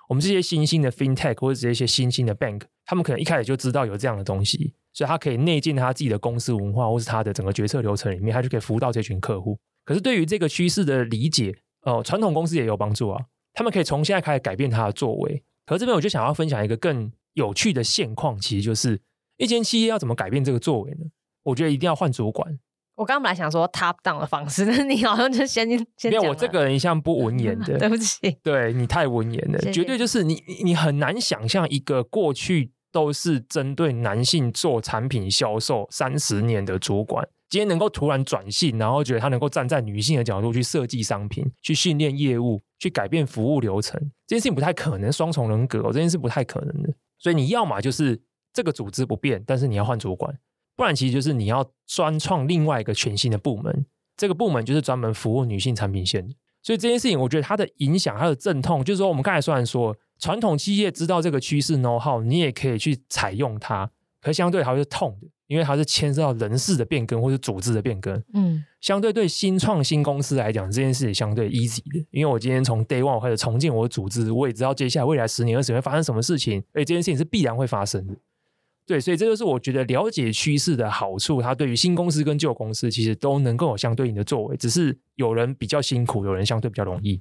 S1: 我们这些新兴的 FinTech 或者这些新兴的 Bank，他们可能一开始就知道有这样的东西，所以他可以内建他自己的公司文化或是他的整个决策流程里面，他就可以服务到这群客户。可是对于这个趋势的理解，哦、呃，传统公司也有帮助啊，他们可以从现在开始改变他的作为。可是这边我就想要分享一个更有趣的现况，其实就是一间企业要怎么改变这个作为呢？我觉得一定要换主管。
S2: 我刚刚本来想说 top down 的方式，但是你好像就先先
S1: 因为。我这个人一向不文言的，
S2: 对不起。
S1: 对，你太文言了，谢谢。绝对就是你你很难想象一个过去都是针对男性做产品销售三十年的主管，今天能够突然转性，然后觉得他能够站在女性的角度去设计商品、去训练业务、去改变服务流程，这件事情不太可能。双重人格，这件事不太可能的。所以你要么就是这个组织不变，但是你要换主管。不然，其实就是你要专创另外一个全新的部门，这个部门就是专门服务女性产品线的。所以这件事情，我觉得它的影响、它的阵痛，就是说，我们刚才虽然说传统企业知道这个趋势 know how，你也可以去采用它，可相对还是痛的，因为它是牵涉到人事的变更或者组织的变更。嗯，相对对新创新公司来讲，这件事也相对 easy 的，因为我今天从 day one 我开始重建我的组织，我也知道接下来未来十年、二十年会发生什么事情，而且这件事情是必然会发生的。对，所以这就是我觉得了解趋势的好处。它对于新公司跟旧公司其实都能够有相对应的作为，只是有人比较辛苦，有人相对比较容易。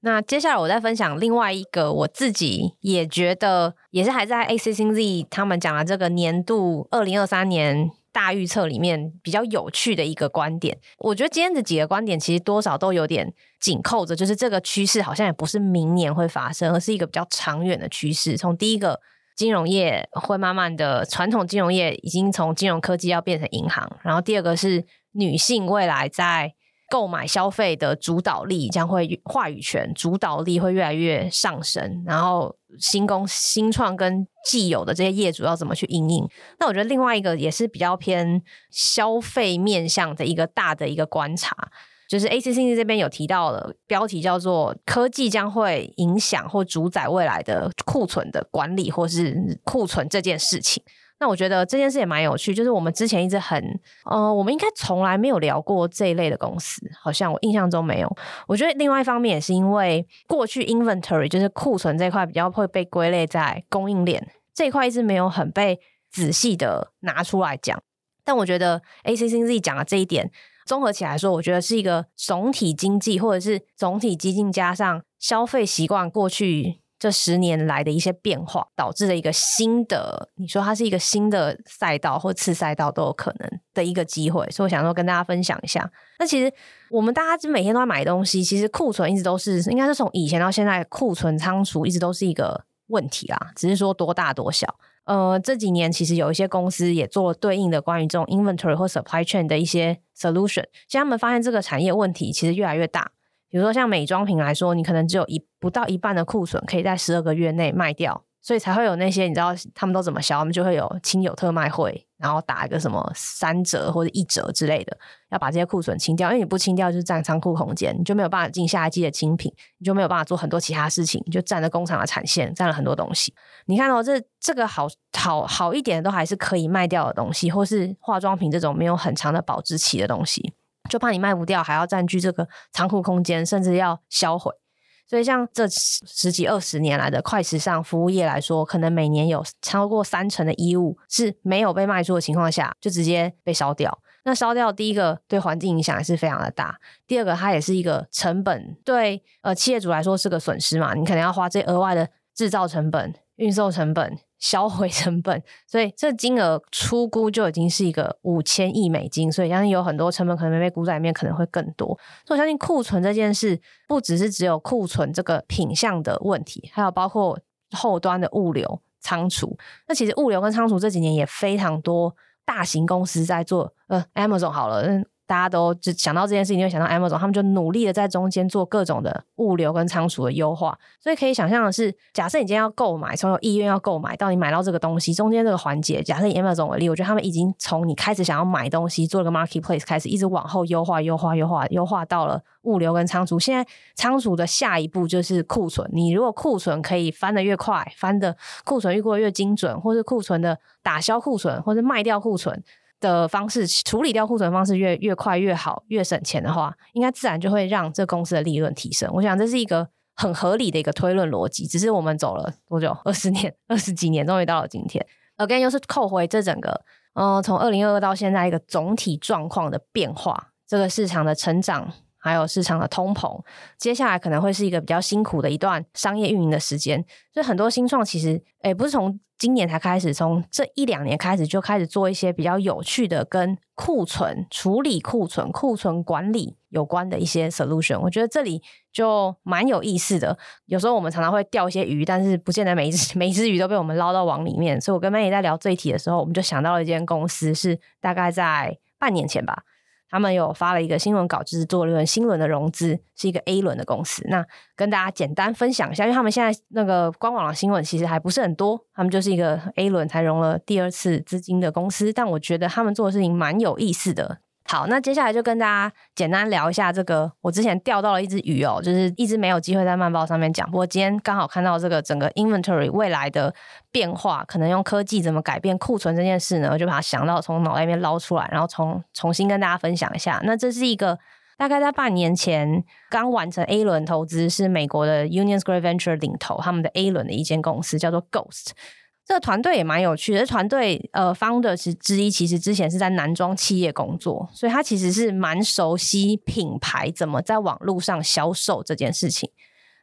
S2: 那接下来我再分享另外一个我自己也觉得也是还在 ACCZ 他们讲的这个年度二零二三年大预测里面比较有趣的一个观点。我觉得今天的几个观点其实多少都有点紧扣着，就是这个趋势好像也不是明年会发生，而是一个比较长远的趋势。从第一个。金融业会慢慢的，传统金融业已经从金融科技要变成银行。然后第二个是女性未来在购买消费的主导力将会话语权主导力会越来越上升。然后新工新创跟既有的这些业主要怎么去应应？那我觉得另外一个也是比较偏消费面向的一个大的一个观察。就是 A C C C 这边有提到了标题叫做“科技将会影响或主宰未来的库存的管理，或是库存这件事情”。那我觉得这件事也蛮有趣，就是我们之前一直很，呃，我们应该从来没有聊过这一类的公司，好像我印象中没有。我觉得另外一方面也是因为过去 inventory 就是库存这块比较会被归类在供应链这一块，一直没有很被仔细的拿出来讲。但我觉得 ACCZ 讲的这一点。综合起来说，我觉得是一个总体经济或者是总体基金加上消费习惯过去这十年来的一些变化，导致了一个新的，你说它是一个新的赛道或次赛道都有可能的一个机会，所以我想说跟大家分享一下。那其实我们大家每天都在买东西，其实库存一直都是，应该是从以前到现在，库存仓储一直都是一个问题啦，只是说多大多小。呃，这几年其实有一些公司也做了对应的关于这种 inventory 或 supply chain 的一些 solution，其实他们发现这个产业问题其实越来越大。比如说像美妆品来说，你可能只有一不到一半的库存可以在十二个月内卖掉。所以才会有那些你知道他们都怎么销，他们就会有亲友特卖会，然后打一个什么三折或者一折之类的，要把这些库存清掉，因为你不清掉就是占仓库空间，你就没有办法进下一季的新品，你就没有办法做很多其他事情，你就占了工厂的产线，占了很多东西。你看哦，这这个好好好一点的都还是可以卖掉的东西，或是化妆品这种没有很长的保质期的东西，就怕你卖不掉，还要占据这个仓库空间，甚至要销毁。所以，像这十几二十年来的快时尚服务业来说，可能每年有超过三成的衣物是没有被卖出的情况下，就直接被烧掉。那烧掉，第一个对环境影响也是非常的大，第二个它也是一个成本，对呃企业主来说是个损失嘛，你可能要花这额外的制造成本、运送成本。销毁成本，所以这金额初估就已经是一个五千亿美金，所以相信有很多成本可能没被估在里面，可能会更多。所以我相信库存这件事，不只是只有库存这个品相的问题，还有包括后端的物流、仓储。那其实物流跟仓储这几年也非常多大型公司在做，呃，Amazon 好了，嗯。大家都只想到这件事情，就会想到 Amazon，他们就努力的在中间做各种的物流跟仓储的优化。所以可以想象的是，假设你今天要购买，从有意愿要购买到你买到这个东西，中间这个环节，假设以 Amazon 为例，我觉得他们已经从你开始想要买东西，做了个 marketplace 开始，一直往后优化、优化、优化、优化到了物流跟仓储。现在仓储的下一步就是库存。你如果库存可以翻得越快，翻的库存越过越精准，或是库存的打消库存，或是卖掉库存。的方式处理掉库存方式越越快越好，越省钱的话，应该自然就会让这公司的利润提升。我想这是一个很合理的一个推论逻辑。只是我们走了多久？二十年、二十几年，终于到了今天。Again，又是扣回这整个，嗯、从二零二二到现在一个总体状况的变化，这个市场的成长。还有市场的通膨，接下来可能会是一个比较辛苦的一段商业运营的时间。所以很多新创其实，诶，不是从今年才开始，从这一两年开始就开始做一些比较有趣的跟库存处理、库存、库存管理有关的一些 solution。我觉得这里就蛮有意思的。有时候我们常常会钓一些鱼，但是不见得每一只 每一只鱼都被我们捞到网里面。所以我跟 May 在聊这一题的时候，我们就想到了一间公司，是大概在半年前吧。他们有发了一个新闻稿，就是做了一轮新轮的融资，是一个 A 轮的公司。那跟大家简单分享一下，因为他们现在那个官网的新闻其实还不是很多，他们就是一个 A 轮才融了第二次资金的公司。但我觉得他们做的事情蛮有意思的。好，那接下来就跟大家简单聊一下这个。我之前钓到了一只鱼哦，就是一直没有机会在曼报上面讲。不过今天刚好看到这个整个 inventory 未来的变化，可能用科技怎么改变库存这件事呢？我就把它想到从脑袋里面捞出来，然后重重新跟大家分享一下。那这是一个大概在半年前刚完成 A 轮投资，是美国的 Union Square Venture 领投他们的 A 轮的一间公司，叫做 Ghost。这个团队也蛮有趣的，团队呃，founder 之之一其实之前是在男装企业工作，所以他其实是蛮熟悉品牌怎么在网络上销售这件事情。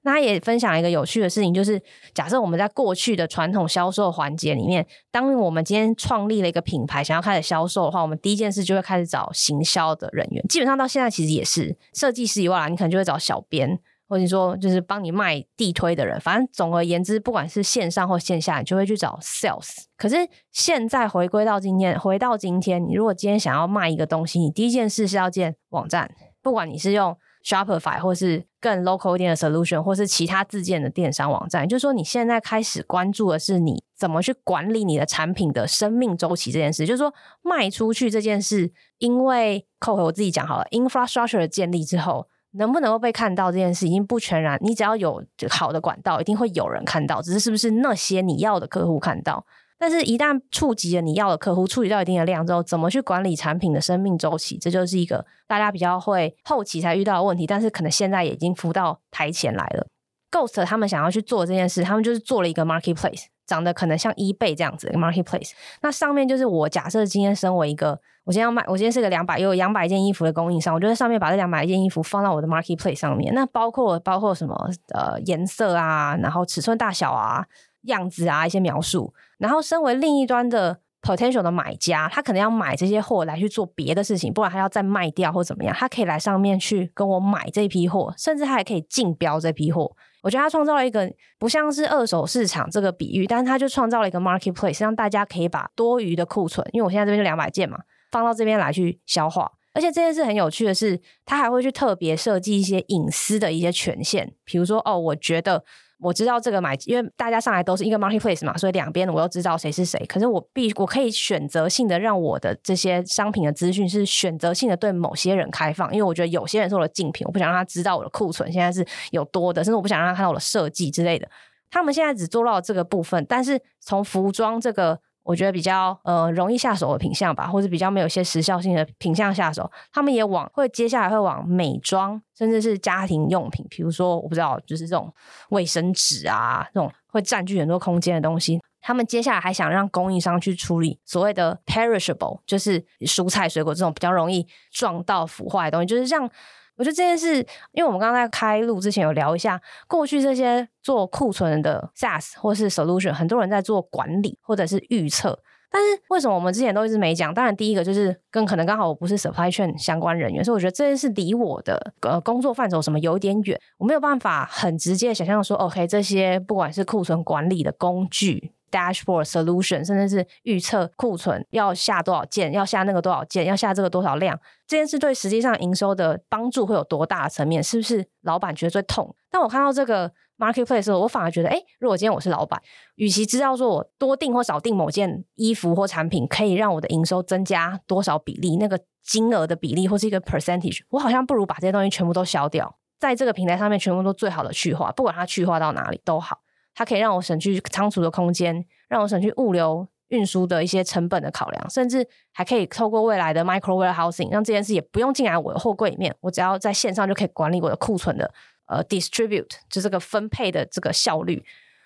S2: 那他也分享一个有趣的事情，就是假设我们在过去的传统销售环节里面，当我们今天创立了一个品牌，想要开始销售的话，我们第一件事就会开始找行销的人员。基本上到现在其实也是设计师以外，你可能就会找小编。或者说，就是帮你卖地推的人，反正总而言之，不管是线上或线下，你就会去找 sales。可是现在回归到今天，回到今天，你如果今天想要卖一个东西，你第一件事是要建网站，不管你是用 Shopify 或是更 local 一点的 solution，或是其他自建的电商网站，就是说你现在开始关注的是你怎么去管理你的产品的生命周期这件事，就是说卖出去这件事，因为扣回我自己讲好了，infrastructure 的建立之后。能不能够被看到这件事已经不全然，你只要有好的管道，一定会有人看到，只是是不是那些你要的客户看到。但是，一旦触及了你要的客户，触及到一定的量之后，怎么去管理产品的生命周期，这就是一个大家比较会后期才遇到的问题。但是，可能现在也已经浮到台前来了。Ghost 他们想要去做这件事，他们就是做了一个 marketplace，长得可能像 eBay 这样子 marketplace。那上面就是我假设今天身为一个。我今天要卖，我今天是个两百有两百件衣服的供应商，我就在上面把这两百件衣服放到我的 marketplace 上面。那包括包括什么呃颜色啊，然后尺寸大小啊、样子啊一些描述。然后身为另一端的 potential 的买家，他可能要买这些货来去做别的事情，不然他要再卖掉或怎么样，他可以来上面去跟我买这批货，甚至他还可以竞标这批货。我觉得他创造了一个不像是二手市场这个比喻，但是他就创造了一个 marketplace，让大家可以把多余的库存，因为我现在这边就两百件嘛。放到这边来去消化，而且这件事很有趣的是，他还会去特别设计一些隐私的一些权限，比如说哦，我觉得我知道这个买，因为大家上来都是一个 marketplace 嘛，所以两边我都知道谁是谁。可是我必我可以选择性的让我的这些商品的资讯是选择性的对某些人开放，因为我觉得有些人是我的竞品，我不想让他知道我的库存现在是有多的，甚至我不想让他看到我的设计之类的。他们现在只做到这个部分，但是从服装这个。我觉得比较呃容易下手的品相吧，或者比较没有些时效性的品相下手，他们也往会接下来会往美妆，甚至是家庭用品，比如说我不知道，就是这种卫生纸啊，这种会占据很多空间的东西，他们接下来还想让供应商去处理所谓的 perishable，就是蔬菜水果这种比较容易撞到腐坏的东西，就是让。我觉得这件事，因为我们刚刚在开录之前有聊一下，过去这些做库存的 SaaS 或是 Solution，很多人在做管理或者是预测，但是为什么我们之前都一直没讲？当然，第一个就是跟可能刚好我不是 Supply Chain 相关人员，所以我觉得这件事离我的呃工作范畴什么有点远，我没有办法很直接想象说，OK，这些不管是库存管理的工具。Dashboard solution，甚至是预测库存要下多少件，要下那个多少件，要下这个多少量，这件事对实际上营收的帮助会有多大的层面？是不是老板觉得最痛？但我看到这个 marketplace 的时候，我反而觉得，哎，如果今天我是老板，与其知道说我多订或少订某件衣服或产品可以让我的营收增加多少比例，那个金额的比例或是一个 percentage，我好像不如把这些东西全部都消掉，在这个平台上面全部都最好的去化，不管它去化到哪里都好。它可以让我省去仓储的空间，让我省去物流运输的一些成本的考量，甚至还可以透过未来的 micro warehousing，让这件事也不用进来我的货柜里面，我只要在线上就可以管理我的库存的呃 distribute，就这个分配的这个效率。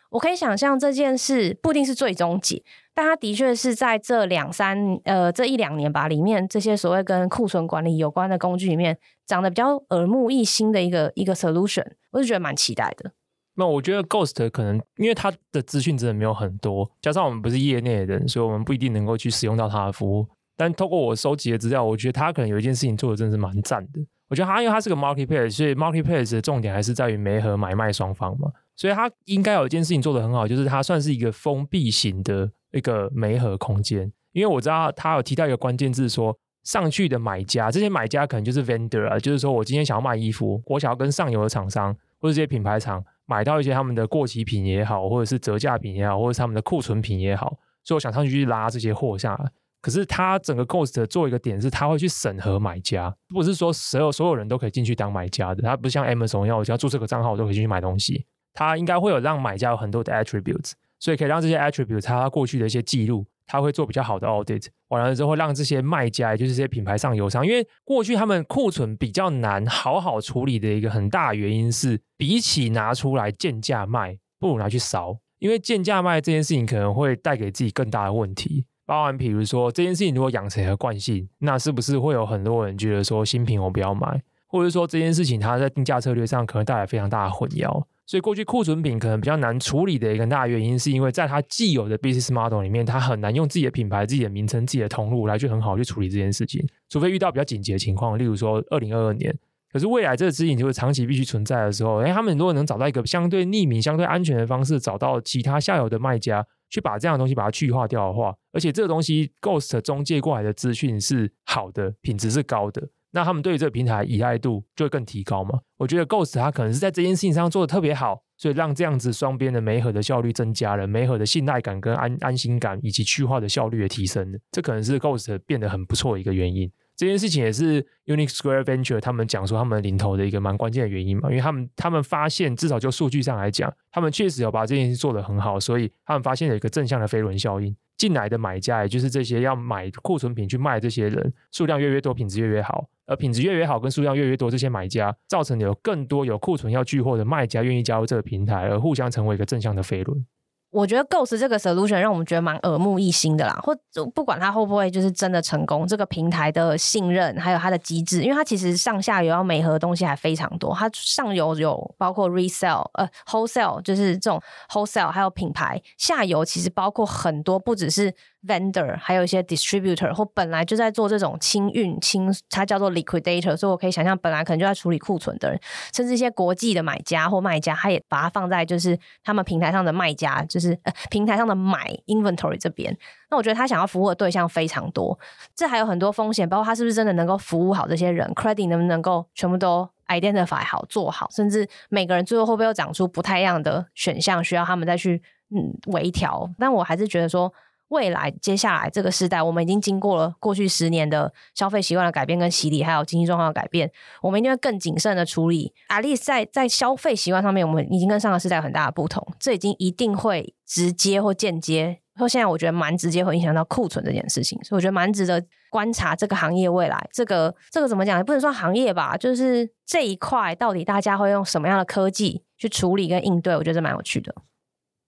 S2: 我可以想象这件事不一定是最终解，但它的确是在这两三呃这一两年吧里面，这些所谓跟库存管理有关的工具里面，长得比较耳目一新的一个一个 solution，我是觉得蛮期待的。
S1: 那我觉得 Ghost 可能因为它的资讯真的没有很多，加上我们不是业内的人，所以我们不一定能够去使用到它的服务。但透过我收集的资料，我觉得它可能有一件事情做的真的是蛮赞的。我觉得它因为它是个 marketplace，所以 marketplace 的重点还是在于媒和买卖双方嘛，所以它应该有一件事情做得很好，就是它算是一个封闭型的一个媒和空间。因为我知道它有提到一个关键字说，说上去的买家，这些买家可能就是 vendor 啊，就是说我今天想要卖衣服，我想要跟上游的厂商或者这些品牌厂。买到一些他们的过期品也好，或者是折价品也好，或者是他们的库存品也好，所以我想上去去拉这些货下来。可是他整个 Ghost 做一个点是，他会去审核买家，不是说所有所有人都可以进去当买家的。他不像 Amazon 一样，我只要注册个账号，我都可以进去买东西。他应该会有让买家有很多的 attributes，所以可以让这些 attributes 他过去的一些记录。他会做比较好的 audit，完了之后让这些卖家，也就是这些品牌上游商，因为过去他们库存比较难好好处理的一个很大原因是，比起拿出来贱价卖，不如拿去烧，因为贱价卖这件事情可能会带给自己更大的问题。包含比如说这件事情如果养成了惯性，那是不是会有很多人觉得说新品我不要买，或者说这件事情它在定价策略上可能带来非常大的混淆。所以过去库存品可能比较难处理的一个大原因，是因为在它既有的 business model 里面，它很难用自己的品牌、自己的名称、自己的通路来去很好去处理这件事情。除非遇到比较紧急的情况，例如说二零二二年。可是未来这个指引就是长期必须存在的时候，哎，他们如果能找到一个相对匿名、相对安全的方式，找到其他下游的卖家，去把这样的东西把它去化掉的话，而且这个东西 Ghost 中介过来的资讯是好的，品质是高的。那他们对于这个平台依赖度就会更提高嘛？我觉得 Ghost 它可能是在这件事情上做的特别好，所以让这样子双边的媒合的效率增加了，媒合的信赖感跟安安心感以及去化的效率也提升了。这可能是 Ghost 变得很不错的一个原因。这件事情也是 Unique Square Venture 他们讲说他们领头的一个蛮关键的原因嘛，因为他们他们发现至少就数据上来讲，他们确实有把这件事做得很好，所以他们发现有一个正向的飞轮效应。进来的买家，也就是这些要买库存品去卖这些人，数量越越多，品质越越好。而品质越越好，跟数量越越多，这些买家造成有更多有库存要聚货的卖家愿意加入这个平台，而互相成为一个正向的飞轮。
S2: 我觉得 Ghost 这个 solution 让我们觉得蛮耳目一新的啦，或不管它会不会就是真的成功，这个平台的信任还有它的机制，因为它其实上下游要美合的东西还非常多，它上游有包括 resell 呃 wholesale 就是这种 wholesale，还有品牌，下游其实包括很多不只是。Vendor 还有一些 distributor 或本来就在做这种清运清，它叫做 liquidator，所以我可以想象本来可能就在处理库存的人，甚至一些国际的买家或卖家，他也把它放在就是他们平台上的卖家，就是呃平台上的买 inventory 这边。那我觉得他想要服务的对象非常多，这还有很多风险，包括他是不是真的能够服务好这些人，credit 能不能够全部都 identify 好做好，甚至每个人最后会不会又长出不太一样的选项，需要他们再去嗯微调。但我还是觉得说。未来接下来这个时代，我们已经经过了过去十年的消费习惯的改变跟洗礼，还有经济状况的改变，我们一定会更谨慎的处理。at least 在在消费习惯上面，我们已经跟上个时代有很大的不同，这已经一定会直接或间接，或现在我觉得蛮直接会影响到库存这件事情，所以我觉得蛮值得观察这个行业未来。这个这个怎么讲？也不能说行业吧，就是这一块到底大家会用什么样的科技去处理跟应对？我觉得蛮有趣的。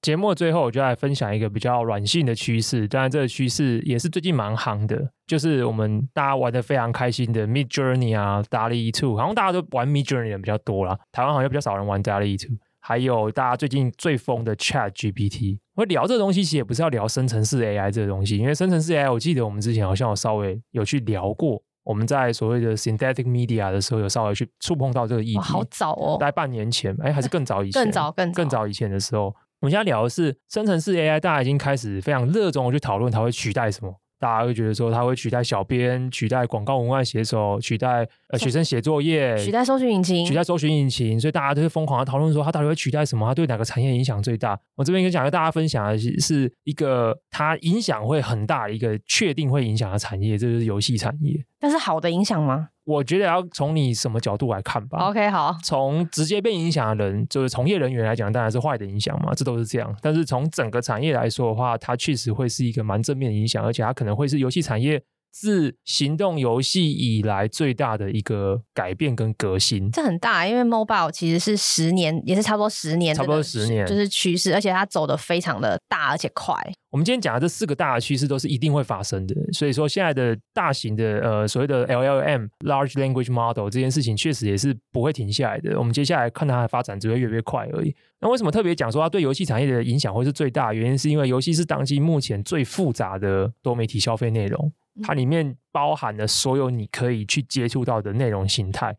S1: 节目的最后，我就来分享一个比较软性的趋势。当然，这个趋势也是最近蛮夯的，就是我们大家玩的非常开心的 Midjourney 啊，DALL-E 2，好像大家都玩 Midjourney 的比较多啦。台湾好像比较少人玩 DALL-E 2。还有大家最近最疯的 ChatGPT。我聊这个东西，其实也不是要聊生成式 AI 这个东西，因为生成式 AI，我记得我们之前好像有稍微有去聊过。我们在所谓的 Synthetic Media 的时候，有稍微去触碰到这个议题。
S2: 好早哦，
S1: 大概半年前，哎，还是更早以前，
S2: 更早更早
S1: 更早以前的时候。我们现在聊的是生成式 AI，大家已经开始非常热衷的去讨论它会取代什么。大家会觉得说它会取代小编、取代广告文案写手、取代呃学生写作业、
S2: 取代搜寻引擎、
S1: 取代搜寻引擎，所以大家都是疯狂的讨论说它到底会取代什么？它对哪个产业影响最大？我这边跟想跟大家分享的是一个它影响会很大一个确定会影响的产业，这就是游戏产业。
S2: 但是好的影响吗？
S1: 我觉得要从你什么角度来看吧。
S2: OK，好。
S1: 从直接被影响的人，就是从业人员来讲，当然是坏的影响嘛，这都是这样。但是从整个产业来说的话，它确实会是一个蛮正面的影响，而且它可能会是游戏产业。自行动游戏以来最大的一个改变跟革新，
S2: 这很大，因为 mobile 其实是十年，也是差不多十年，
S1: 差不多十年
S2: 就是趋势，而且它走得非常的大而且快。
S1: 我们今天讲的这四个大的趋势都是一定会发生的，所以说现在的大型的呃所谓的 LLM Large Language Model 这件事情确实也是不会停下来的。我们接下来看它的发展只会越来越快而已。那为什么特别讲说它对游戏产业的影响会是最大？原因是因为游戏是当今目前最复杂的多媒体消费内容。它里面包含了所有你可以去接触到的内容形态，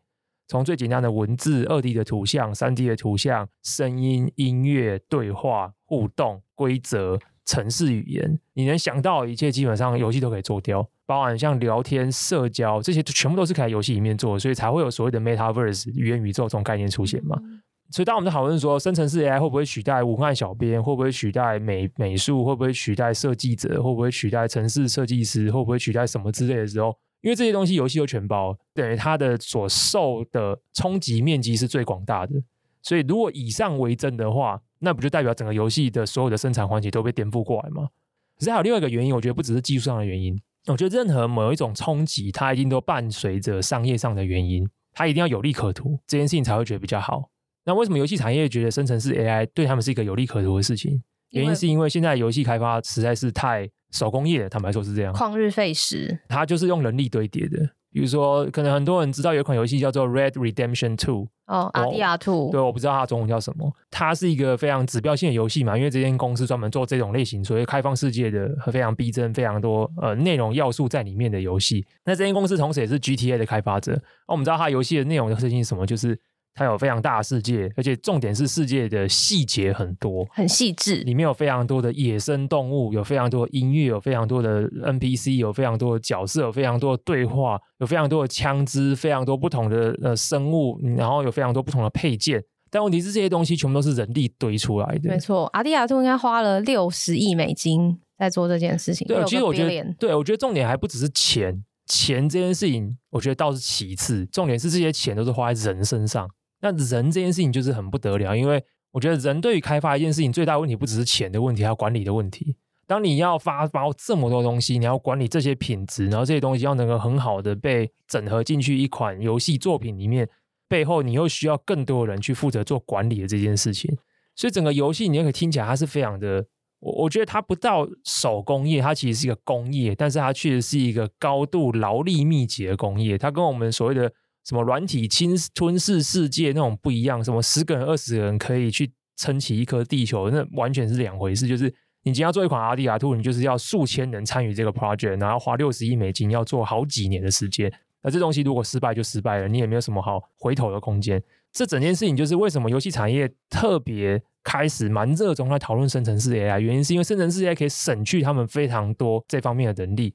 S1: 从最简单的文字、二 D 的图像、三 D 的图像、声音、音乐、对话、互动、规则、程式语言，你能想到一切，基本上游戏都可以做掉。包含像聊天、社交这些，全部都是可以在游戏里面做，所以才会有所谓的 Metaverse 元宇宙这种概念出现嘛。所以，当我们在讨论说生成式 AI 会不会取代文案小编，会不会取代美美术，会不会取代设计者，会不会取代城市设计师，会不会取代什么之类的时候，因为这些东西游戏都全包，等于它的所受的冲击面积是最广大的。所以，如果以上为真的话，那不就代表整个游戏的所有的生产环节都被颠覆过来吗？可是还有另外一个原因，我觉得不只是技术上的原因，我觉得任何某一种冲击，它一定都伴随着商业上的原因，它一定要有利可图，这件事情才会觉得比较好。那为什么游戏产业觉得生成式 AI 对他们是一个有利可图的事情？原因是因为现在游戏开发实在是太手工业，坦白说是这样，
S2: 旷日费时，
S1: 它就是用人力堆叠的。比如说，可能很多人知道有一款游戏叫做 Red Redemption Two，
S2: 哦，RDR Two，
S1: 对，我不知道它中文叫什么。它是一个非常指标性的游戏嘛，因为这间公司专门做这种类型，所以开放世界的和非常逼真、非常多呃内容要素在里面的游戏。那这间公司同时也是 GTA 的开发者。那我们知道它游戏的内容的特性是什么？就是它有非常大的世界，而且重点是世界的细节很多，
S2: 很细致。里
S1: 面有非常多的野生动物，有非常多的音乐，有非常多的 NPC，有非常多的角色，有非常多的对话，有非常多的枪支，非常多不同的呃生物，然后有非常多不同的配件。但问题是，这些东西全部都是人力堆出来的。
S2: 没错阿迪亚兔应该花了六十亿美金在做这件事情。
S1: 对，其实我觉得，对，我觉得重点还不只是钱，钱这件事情，我觉得倒是其次，重点是这些钱都是花在人身上。那人这件事情就是很不得了，因为我觉得人对于开发一件事情最大的问题不只是钱的问题，还有管理的问题。当你要发包这么多东西，你要管理这些品质，然后这些东西要能够很好的被整合进去一款游戏作品里面，背后你又需要更多人去负责做管理的这件事情。所以整个游戏你也可以听起来它是非常的，我我觉得它不到手工业，它其实是一个工业，但是它确实是一个高度劳力密集的工业。它跟我们所谓的什么软体侵吞噬世界那种不一样，什么十个人、二十个人可以去撑起一颗地球，那完全是两回事。就是你今天要做一款 RDR2，你就是要数千人参与这个 project，然后花六十亿美金，要做好几年的时间。那这东西如果失败就失败了，你也没有什么好回头的空间。这整件事情就是为什么游戏产业特别开始蛮热衷来讨论生成式 AI，原因是因为生成式 AI 可以省去他们非常多这方面的能力。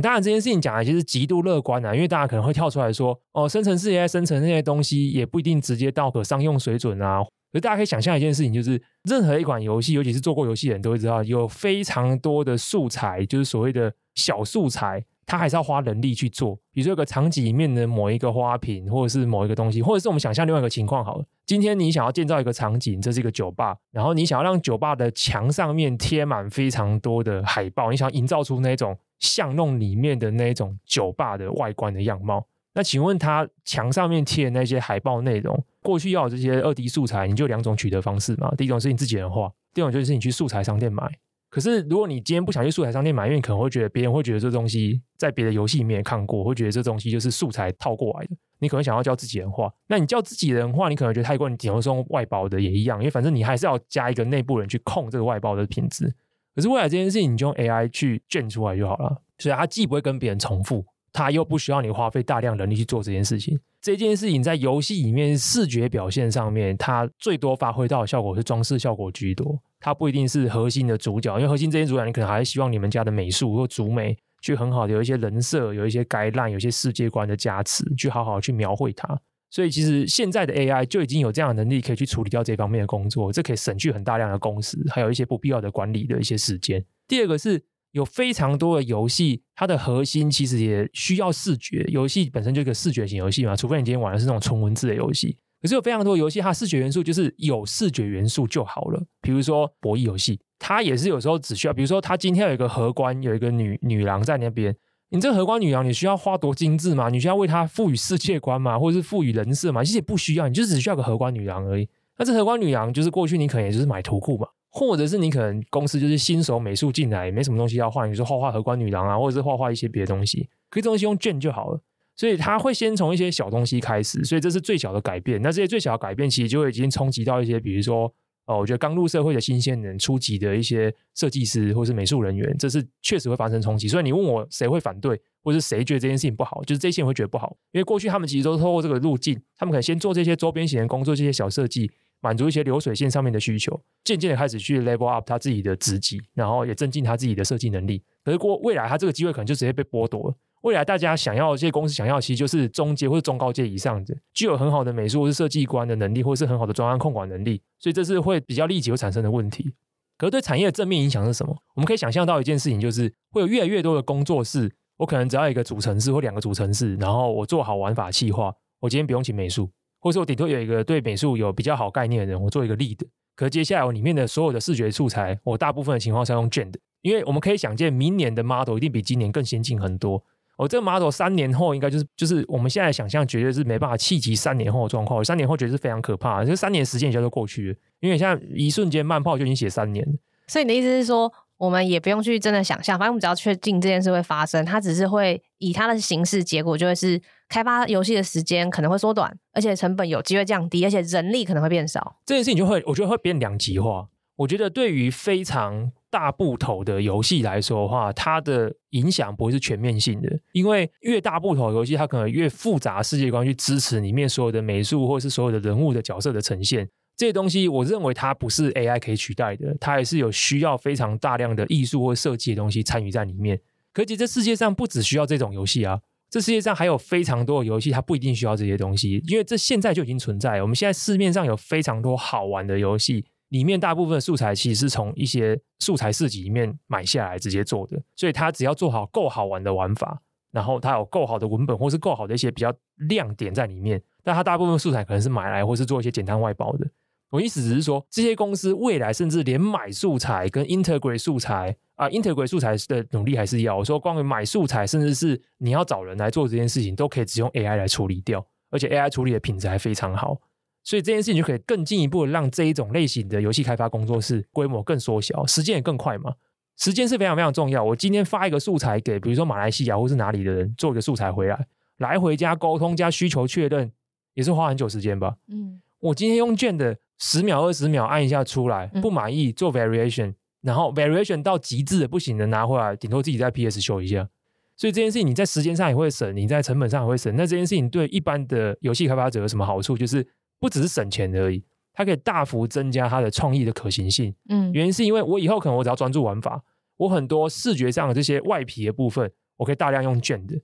S1: 当然，这件事情讲的其实极度乐观啊，因为大家可能会跳出来说，哦，生成式 AI 生成那些东西也不一定直接到可商用水准啊。所以大家可以想象一件事情，就是任何一款游戏，尤其是做过游戏的人都会知道，有非常多的素材，就是所谓的小素材，它还是要花人力去做。比如说，有个场景里面的某一个花瓶，或者是某一个东西，或者是我们想象另外一个情况好了，今天你想要建造一个场景，这是一个酒吧，然后你想要让酒吧的墙上面贴满非常多的海报，你想要营造出那种。巷弄里面的那一种酒吧的外观的样貌，那请问他墙上面贴的那些海报内容，过去要这些二 D 素材，你就两种取得方式嘛？第一种是你自己人画，第二种就是你去素材商店买。可是如果你今天不想去素材商店买，因为你可能会觉得别人会觉得这东西在别的游戏里面也看过，会觉得这东西就是素材套过来的，你可能想要叫自己人画。那你叫自己人画，你可能觉得太贵，你顶多是用外包的也一样，因为反正你还是要加一个内部人去控这个外包的品质。可是未来这件事情，你就用 AI 去卷出来就好了。所以它既不会跟别人重复，它又不需要你花费大量人力去做这件事情。这件事情在游戏里面视觉表现上面，它最多发挥到的效果是装饰效果居多。它不一定是核心的主角，因为核心这些主角，你可能还是希望你们家的美术或主美去很好的有一些人设，有一些概览，有一些世界观的加持，去好好去描绘它。所以其实现在的 AI 就已经有这样的能力，可以去处理掉这方面的工作，这可以省去很大量的工时，还有一些不必要的管理的一些时间。第二个是有非常多的游戏，它的核心其实也需要视觉。游戏本身就是个视觉型游戏嘛，除非你今天玩的是那种纯文字的游戏。可是有非常多游戏，它视觉元素就是有视觉元素就好了。比如说博弈游戏，它也是有时候只需要，比如说它今天有一个荷官，有一个女女郎在那边，你这个荷官女郎，你需要花多精致吗？你需要为她赋予世界观吗？或者是赋予人设吗？其实也不需要，你就只需要个荷官女郎而已。那这荷官女郎就是过去你可能也就是买图库嘛，或者是你可能公司就是新手美术进来，没什么东西要画，你就画画荷官女郎啊，或者是画画一些别的东西，可以这东西用卷就好了。所以他会先从一些小东西开始，所以这是最小的改变。那这些最小的改变，其实就已经冲击到一些，比如说，哦，我觉得刚入社会的新鲜人、初级的一些设计师或是美术人员，这是确实会发生冲击。所以你问我谁会反对，或是谁觉得这件事情不好，就是这些人会觉得不好，因为过去他们其实都透过这个路径，他们可能先做这些周边型的工作，这些小设计，满足一些流水线上面的需求，渐渐的开始去 level up 他自己的职级，然后也增进他自己的设计能力。可是过未来，他这个机会可能就直接被剥夺了。未来大家想要这些公司想要，其实就是中阶或者中高阶以上的，具有很好的美术或是设计观的能力，或是很好的专案控管能力，所以这是会比较立即会产生的问题。可是对产业的正面影响是什么？我们可以想象到一件事情，就是会有越来越多的工作室，我可能只要一个主城市或两个主城市，然后我做好玩法企划，我今天不用请美术，或者我顶多有一个对美术有比较好概念的人，我做一个 lead。可接下来我里面的所有的视觉素材，我大部分的情况是要用卷的，因为我们可以想见，明年的 model 一定比今年更先进很多。我、哦、这个 model 三年后应该就是就是我们现在想象绝对是没办法企及三年后的状况。三年后绝对是非常可怕，就三年时间一下就过去了，因为现在一瞬间慢炮就已经写三年。
S2: 所以你的意思是说，我们也不用去真的想象，反正我们只要确定这件事会发生，它只是会以它的形式，结果就会是开发游戏的时间可能会缩短，而且成本有机会降低，而且人力可能会变少。
S1: 这件事情就会，我觉得会变两极化。我觉得对于非常大部头的游戏来说的话，它的影响不会是全面性的，因为越大部头游戏，它可能越复杂世界观去支持里面所有的美术或是所有的人物的角色的呈现。这些东西，我认为它不是 AI 可以取代的，它还是有需要非常大量的艺术或设计的东西参与在里面。可是这世界上不只需要这种游戏啊，这世界上还有非常多的游戏，它不一定需要这些东西，因为这现在就已经存在。我们现在市面上有非常多好玩的游戏。里面大部分素材其实是从一些素材市集里面买下来直接做的，所以它只要做好够好玩的玩法，然后它有够好的文本或是够好的一些比较亮点在里面，但它大部分素材可能是买来或是做一些简单外包的。我意思只是说，这些公司未来甚至连买素材跟 integrate 素材啊，integrate 素材的努力还是要。我说，关于买素材，甚至是你要找人来做这件事情，都可以只用 AI 来处理掉，而且 AI 处理的品质还非常好。所以这件事情就可以更进一步的让这一种类型的游戏开发工作室规模更缩小，时间也更快嘛。时间是非常非常重要。我今天发一个素材给，比如说马来西亚或是哪里的人做一个素材回来，来回加沟通加需求确认，也是花很久时间吧。嗯，我今天用卷的十秒二十秒按一下出来，不满意做 variation，然后 variation 到极致的不行的拿回来，顶多自己在 PS 修一下。所以这件事情你在时间上也会省，你在成本上也会省。那这件事情对一般的游戏开发者有什么好处？就是不只是省钱而已，它可以大幅增加它的创意的可行性。嗯，原因是因为我以后可能我只要专注玩法，我很多视觉上的这些外皮的部分，我可以大量用卷的。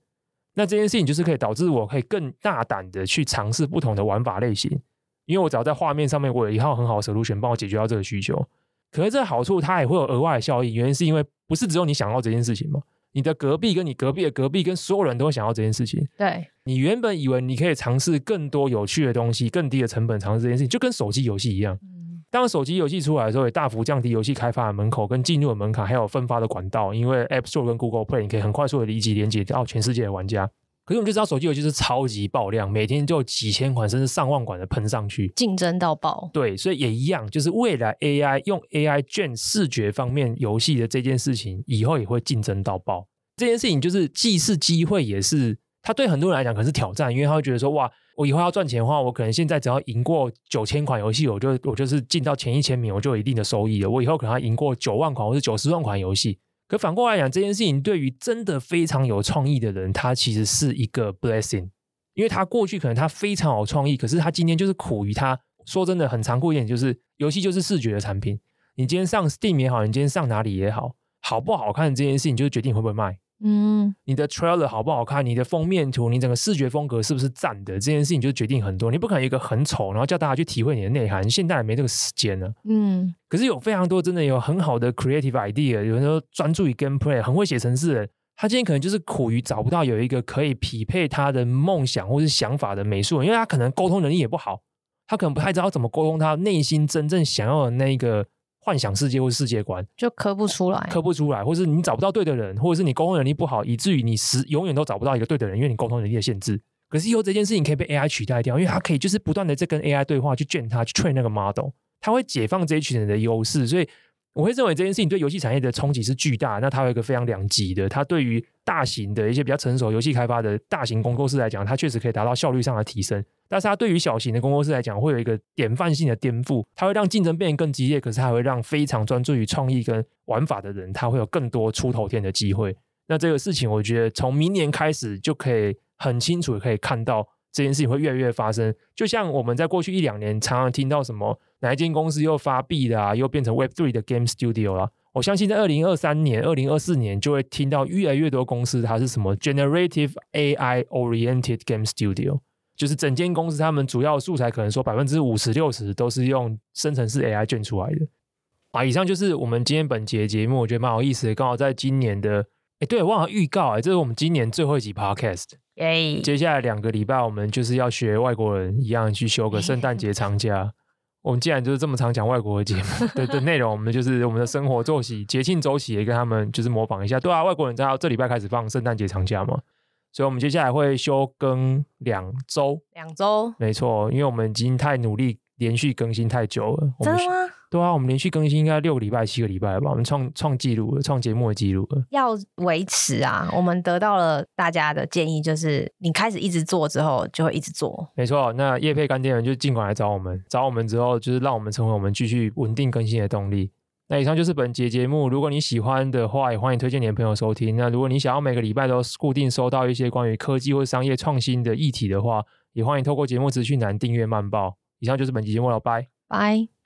S1: 那这件事情就是可以导致我可以更大胆的去尝试不同的玩法类型，因为我只要在画面上面我有一套很好的 solution 帮我解决到这个需求。可是这个好处它也会有额外的效益，原因是因为不是只有你想要这件事情嘛。你的隔壁跟你隔壁的隔壁跟所有人都会想要这件事情。
S2: 对，
S1: 你原本以为你可以尝试更多有趣的东西，更低的成本尝试这件事情，就跟手机游戏一样。嗯，当手机游戏出来的时候，也大幅降低游戏开发的门口跟进入的门槛，还有分发的管道。因为 App Store 跟 Google Play 你可以很快速的立即连接到全世界的玩家。可是我们就知道手机游戏是超级爆量，每天就几千款甚至上万款的喷上去，
S2: 竞争到爆。
S1: 对，所以也一样，就是未来 AI 用 AI 卷视觉方面游戏的这件事情，以后也会竞争到爆。这件事情就是既是机会，也是他对很多人来讲可能是挑战，因为他会觉得说，哇，我以后要赚钱的话，我可能现在只要赢过九千款游戏，我就我就是进到前一千名，我就有一定的收益了。我以后可能要赢过九万款或是九十万款游戏。可反过来讲，这件事情对于真的非常有创意的人，他其实是一个 blessing，因为他过去可能他非常有创意，可是他今天就是苦于他。说真的很残酷一点，就是游戏就是视觉的产品。你今天上 Steam 也好，你今天上哪里也好，好不好看这件事情就是决定会不会卖。
S2: 嗯，
S1: 你的 trailer 好不好看？你的封面图，你整个视觉风格是不是赞的？这件事情就决定很多。你不可能一个很丑，然后叫大家去体会你的内涵。现在也没这个时间了。
S2: 嗯，
S1: 可是有非常多真的有很好的 creative idea，有人说专注于 gameplay，很会写程式的人，他今天可能就是苦于找不到有一个可以匹配他的梦想或是想法的美术人，因为他可能沟通能力也不好，他可能不太知道怎么沟通他内心真正想要的那一个。幻想世界或世界观
S2: 就磕不出来，
S1: 磕不出来，或是你找不到对的人，或者是你沟通能力不好，以至于你时永远都找不到一个对的人，因为你沟通能力的限制。可是以后这件事情可以被 AI 取代掉，因为它可以就是不断的在跟 AI 对话，去劝它去 train 那个 model，它会解放这一群人的优势，所以。我会认为这件事情对游戏产业的冲击是巨大，那它有一个非常两极的。它对于大型的一些比较成熟游戏开发的大型工作室来讲，它确实可以达到效率上的提升。但是它对于小型的工作室来讲，会有一个典范性的颠覆。它会让竞争变得更激烈，可是它会让非常专注于创意跟玩法的人，他会有更多出头天的机会。那这个事情，我觉得从明年开始就可以很清楚可以看到。这件事情会越来越发生，就像我们在过去一两年常常听到什么哪一间公司又发币的啊，又变成 Web Three 的 Game Studio 了。我相信在二零二三年、二零二四年就会听到越来越多公司它是什么 Generative AI Oriented Game Studio，就是整间公司他们主要素材可能说百分之五十六十都是用生成式 AI 卷出来的。啊，以上就是我们今天本节节目，我觉得蛮有意思的，刚好在今年的。哎，对，忘了预告，哎，这是我们今年最后一集 Podcast。
S2: 耶！
S1: 接下来两个礼拜，我们就是要学外国人一样去休个圣诞节长假。我们既然就是这么常讲外国的节目 的的内容，我们就是我们的生活作息、节庆周期也跟他们就是模仿一下。对啊，外国人知道这礼拜开始放圣诞节长假嘛，所以我们接下来会休更两周。
S2: 两周？
S1: 没错，因为我们已经太努力，连续更新太久了。
S2: 真的吗？
S1: 对啊，我们连续更新应该六个礼拜、七个礼拜吧，我们创创纪录了，创节目的纪录了。
S2: 要维持啊，我们得到了大家的建议，就是你开始一直做之后，就会一直做。
S1: 没错，那叶配干爹人就尽管来找我们，找我们之后，就是让我们成为我们继续稳定更新的动力。那以上就是本节节目，如果你喜欢的话，也欢迎推荐你的朋友收听。那如果你想要每个礼拜都固定收到一些关于科技或商业创新的议题的话，也欢迎透过节目资讯栏订阅慢报。以上就是本期节目了，拜
S2: 拜。